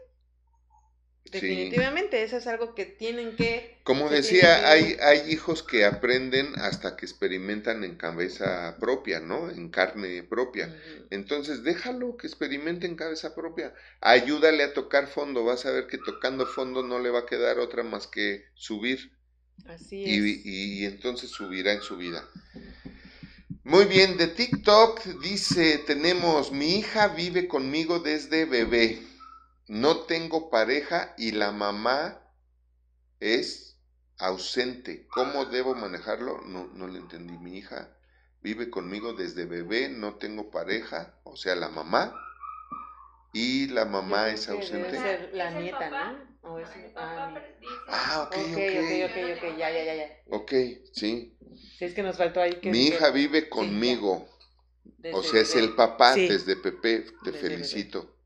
Definitivamente, eso es algo que tienen que... Como decía, hay, hay hijos que aprenden hasta que experimentan en cabeza propia, ¿no? En carne propia. Entonces, déjalo que experimente en cabeza propia. Ayúdale a tocar fondo. Vas a ver que tocando fondo no le va a quedar otra más que subir. Así es. Y, y entonces subirá en su vida. Muy bien, de TikTok dice, tenemos, mi hija vive conmigo desde bebé no tengo pareja y la mamá es ausente. ¿Cómo debo manejarlo? No, no le entendí. Mi hija vive conmigo desde bebé, no tengo pareja, o sea, la mamá. Y la mamá es ausente. Debe ser la nieta, ¿no? ¿O es, ah, ah, ok, ok. Ok, ok, ok, ya, ya, ya, ya. Ok, sí. Sí, es que nos faltó ahí que... Mi hija vive conmigo. o sea, es el papá desde Pepe, te felicito.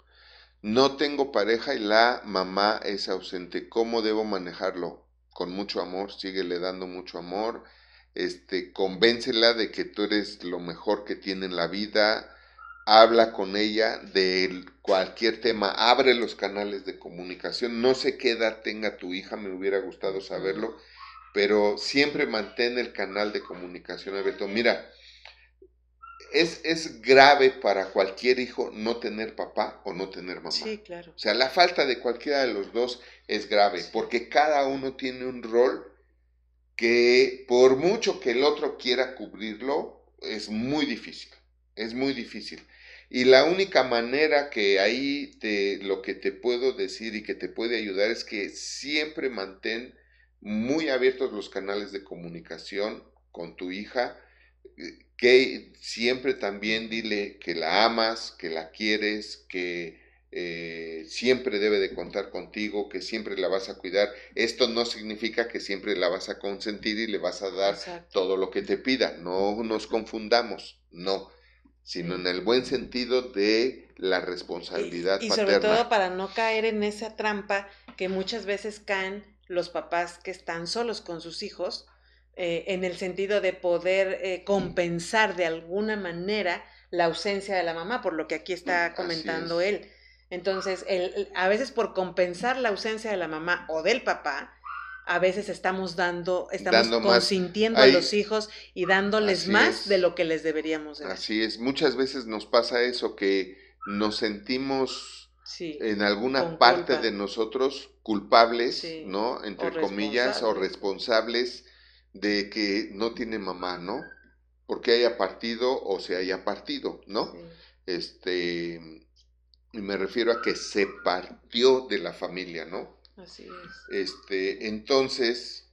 No tengo pareja y la mamá es ausente. ¿Cómo debo manejarlo? Con mucho amor, síguele dando mucho amor. Este, convéncela de que tú eres lo mejor que tiene en la vida. Habla con ella de cualquier tema. Abre los canales de comunicación. No sé qué edad tenga tu hija, me hubiera gustado saberlo, pero siempre mantén el canal de comunicación abierto. Mira, es, grave para cualquier hijo no tener papá o no tener mamá. Sí, claro. O sea, la falta de cualquiera de los dos es grave, porque cada uno tiene un rol que por mucho que el otro quiera cubrirlo, es muy difícil, es muy difícil. Y la única manera que ahí te, lo que te puedo decir y que te puede ayudar es que siempre mantén muy abiertos los canales de comunicación con tu hija, que siempre también dile que la amas, que la quieres, que eh, siempre debe de contar contigo, que siempre la vas a cuidar. Esto no significa que siempre la vas a consentir y le vas a dar todo lo que te pida. No nos confundamos, no, sino en el buen sentido de la responsabilidad y, y sobre todo para no caer en esa trampa que muchas veces caen los papás que están solos con sus hijos eh, en el sentido de poder eh, compensar de alguna manera la ausencia de la mamá, por lo que aquí está comentando él. Entonces, el, a veces por compensar la ausencia de la mamá o del papá, a veces estamos dando, estamos consintiendo a los hijos y dándoles más de lo que les deberíamos dar. Así es, muchas veces nos pasa eso, que nos sentimos en alguna parte de nosotros culpables, ¿no? Entre comillas, o responsables de que no tiene mamá, ¿no? Porque haya partido o se haya partido, ¿no? Este, y me refiero a que se partió de la familia, ¿no? Así es. Este, entonces...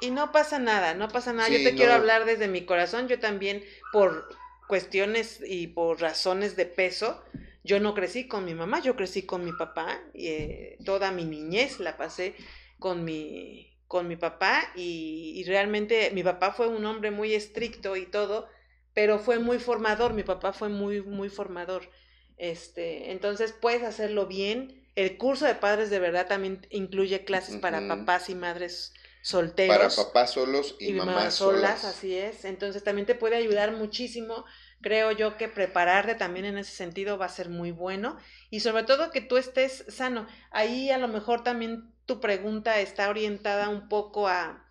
y no pasa nada, no pasa nada. yo te quiero hablar desde mi corazón. Yo también, por cuestiones y por razones de peso, yo no crecí con mi mamá, yo crecí con mi papá. Y, eh, toda mi niñez la pasé con mi, con mi papá y, realmente mi papá fue un hombre muy estricto y todo, pero fue muy formador, mi papá fue muy, muy formador. Este, entonces puedes hacerlo bien. El curso de padres de verdad también incluye clases para papás y madres solteros. Para papás solos y, mamás, solas. Así es. Entonces también te puede ayudar muchísimo. Creo yo que prepararte también en ese sentido va a ser muy bueno. Y sobre todo que tú estés sano. Ahí a lo mejor también tu pregunta está orientada un poco a,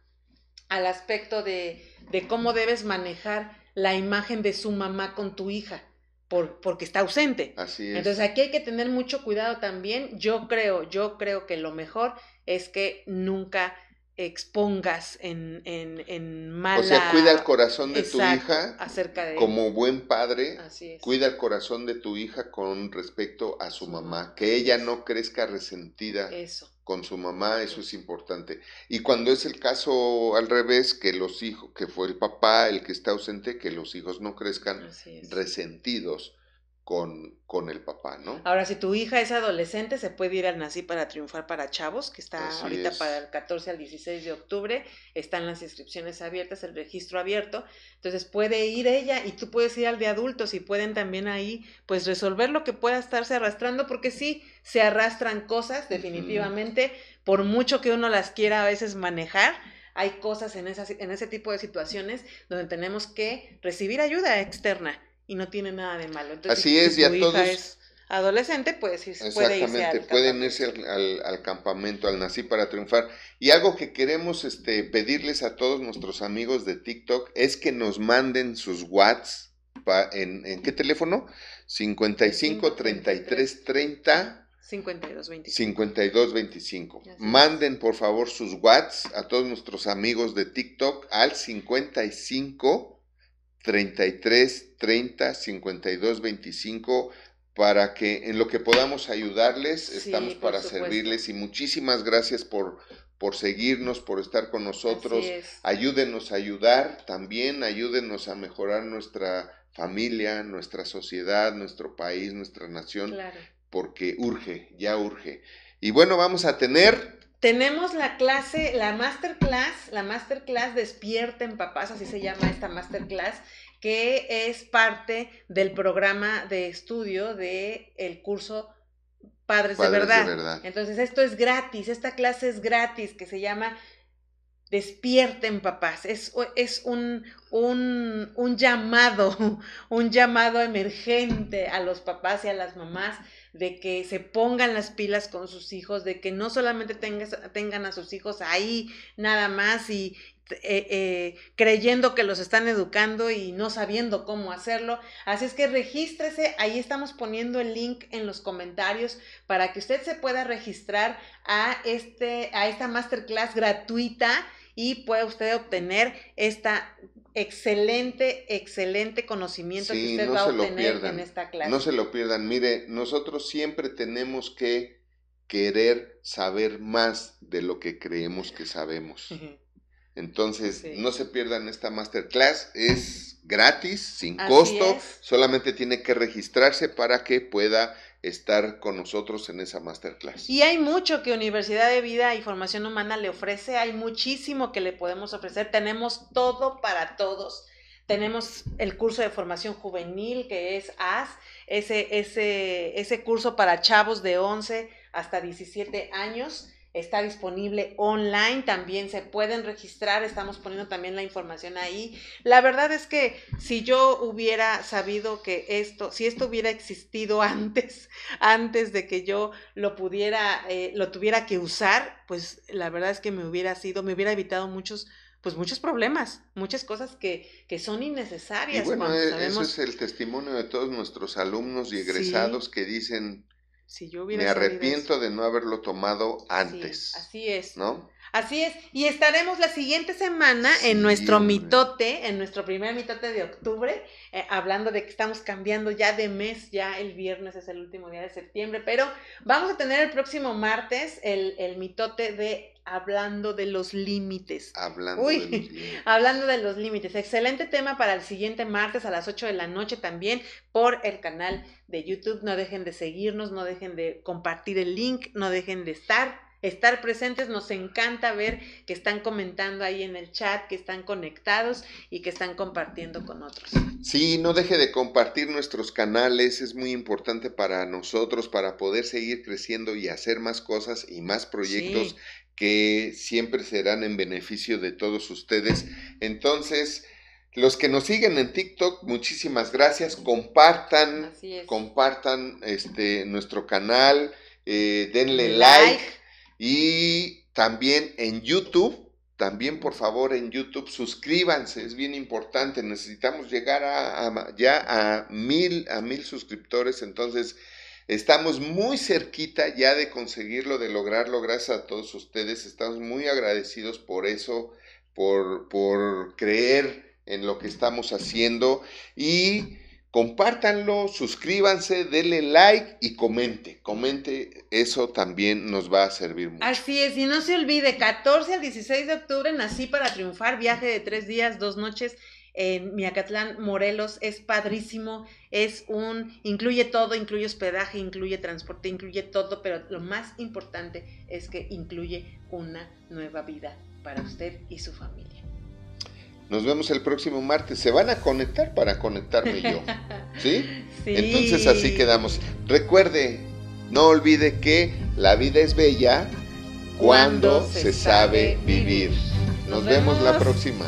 al aspecto de, de cómo debes manejar la imagen de su mamá con tu hija. Por, porque está ausente. Así es. Entonces aquí hay que tener mucho cuidado también. Yo creo, yo creo que lo mejor es que nunca expongas en, en, en mala... O sea, cuida el corazón de tu hija acerca de como buen padre, cuida el corazón de tu hija con respecto a su mamá, que ella no crezca resentida con su mamá, eso es importante. Y cuando es el caso al revés, que los hijos, que fue el papá el que está ausente, que los hijos no crezcan resentidos con, con el papá, ¿no? Ahora, si tu hija es adolescente, se puede ir al Nací para Triunfar para Chavos, que está ahorita para el 14 al 16 de octubre, están las inscripciones abiertas, el registro abierto, entonces puede ir ella y tú puedes ir al de adultos y pueden también ahí, pues, resolver lo que pueda estarse arrastrando, porque sí, se arrastran cosas, definitivamente, por mucho que uno las quiera a veces manejar, hay cosas en, esas, en ese tipo de situaciones donde tenemos que recibir ayuda externa y no tiene nada de malo. Así es, y a todos... es adolescente, pues puede irse al pueden irse al, campamento, al Nací para Triunfar. Y algo que queremos este, pedirles a todos nuestros amigos de TikTok es que nos manden sus WhatsApp. ¿En, ¿En qué teléfono? 55 33 30 5225. Manden por favor sus WhatsApp a todos nuestros amigos de TikTok al 55 33 30 52 25 para que en lo que podamos ayudarles, estamos para servirles y muchísimas gracias por, por seguirnos, por estar con nosotros. Ayúdenos a ayudar también, ayúdenos a mejorar nuestra familia, nuestra sociedad, nuestro país, nuestra nación. Claro porque urge, ya urge. Y bueno, vamos a tener... Tenemos la clase, la masterclass, la masterclass Despierten Papás, así se llama esta masterclass, que es parte del programa de estudio del el curso Padres, de, verdad. de, verdad. Entonces, esto es gratis, esta clase es gratis, que se llama Despierten papás, es, es un, un, un, llamado, <laughs> un llamado emergente a los papás y a las mamás de que se pongan las pilas con sus hijos, de que no solamente tengan a sus hijos ahí nada más y eh, eh, creyendo que los están educando y no sabiendo cómo hacerlo. Así es que regístrese, ahí estamos poniendo el link en los comentarios para que usted se pueda registrar a, este, a esta masterclass gratuita y puede usted obtener esta excelente, excelente conocimiento que usted va a obtener en esta clase. No se lo pierdan. Mire, nosotros siempre tenemos que querer saber más de lo que creemos que sabemos. <laughs> Entonces, no se pierdan esta masterclass, es gratis, sin costo, solamente tiene que registrarse para que pueda estar con nosotros en esa masterclass. Y hay mucho que Universidad de Vida y Formación Humana le ofrece, hay muchísimo que le podemos ofrecer, tenemos todo para todos. Tenemos el curso de formación juvenil que es AS, ese, ese, ese curso para chavos de 11 hasta 17 años está disponible online, también se pueden registrar, estamos poniendo también la información ahí. La verdad es que si yo hubiera sabido que esto, si esto hubiera existido <laughs> antes, antes de que yo lo pudiera, eh, lo tuviera que usar, pues la verdad es que me hubiera sido, me hubiera evitado muchos pues muchos problemas, muchas cosas que, que son innecesarias. Y bueno, e, eso es el testimonio de todos nuestros alumnos y egresados que dicen, me arrepiento de no haberlo tomado antes. así es. ¿No? Así es. Y estaremos la siguiente semana en nuestro mitote, en nuestro primer mitote de octubre, eh, hablando de que estamos cambiando ya de mes, ya el viernes es el último día de septiembre, pero vamos a tener el próximo martes el, el mitote de hablando de los límites. Hablando de los límites. <laughs> Hablando de los límites. Excelente tema para el siguiente martes a las 8 de la noche también por el canal de YouTube. No dejen de seguirnos, no dejen de compartir el link, no dejen de estar estar presentes. Nos encanta ver que están comentando ahí en el chat, que están conectados y que están compartiendo con otros. Sí, no deje de compartir nuestros canales, es muy importante para nosotros para poder seguir creciendo y hacer más cosas y más proyectos que siempre serán en beneficio de todos ustedes. Entonces, los que nos siguen en TikTok, muchísimas gracias. Compartan, compartan este nuestro canal, eh, denle like y también en YouTube, también por favor en YouTube suscríbanse, es bien importante, necesitamos llegar a, ya a mil, a mil suscriptores, entonces estamos muy cerquita ya de conseguirlo, de lograrlo, gracias a todos ustedes, estamos muy agradecidos por eso, por, por creer en lo que estamos haciendo y compártanlo, suscríbanse, denle like y comente. Comente, eso también nos va a servir mucho. Así es, y no se olvide, 14 al 16 de octubre nací para triunfar, viaje de tres días, dos noches en Miacatlán, Morelos, es padrísimo, es un, incluye todo, incluye hospedaje, incluye transporte, incluye todo, pero lo más importante es que incluye una nueva vida para usted y su familia. Nos vemos el próximo martes. Se van a conectar para conectarme yo. <laughs> ¿Sí? ¿Sí? Entonces así quedamos. Recuerde, no olvide que la vida es bella cuando, se, sabe vivir. Nos, vemos la próxima.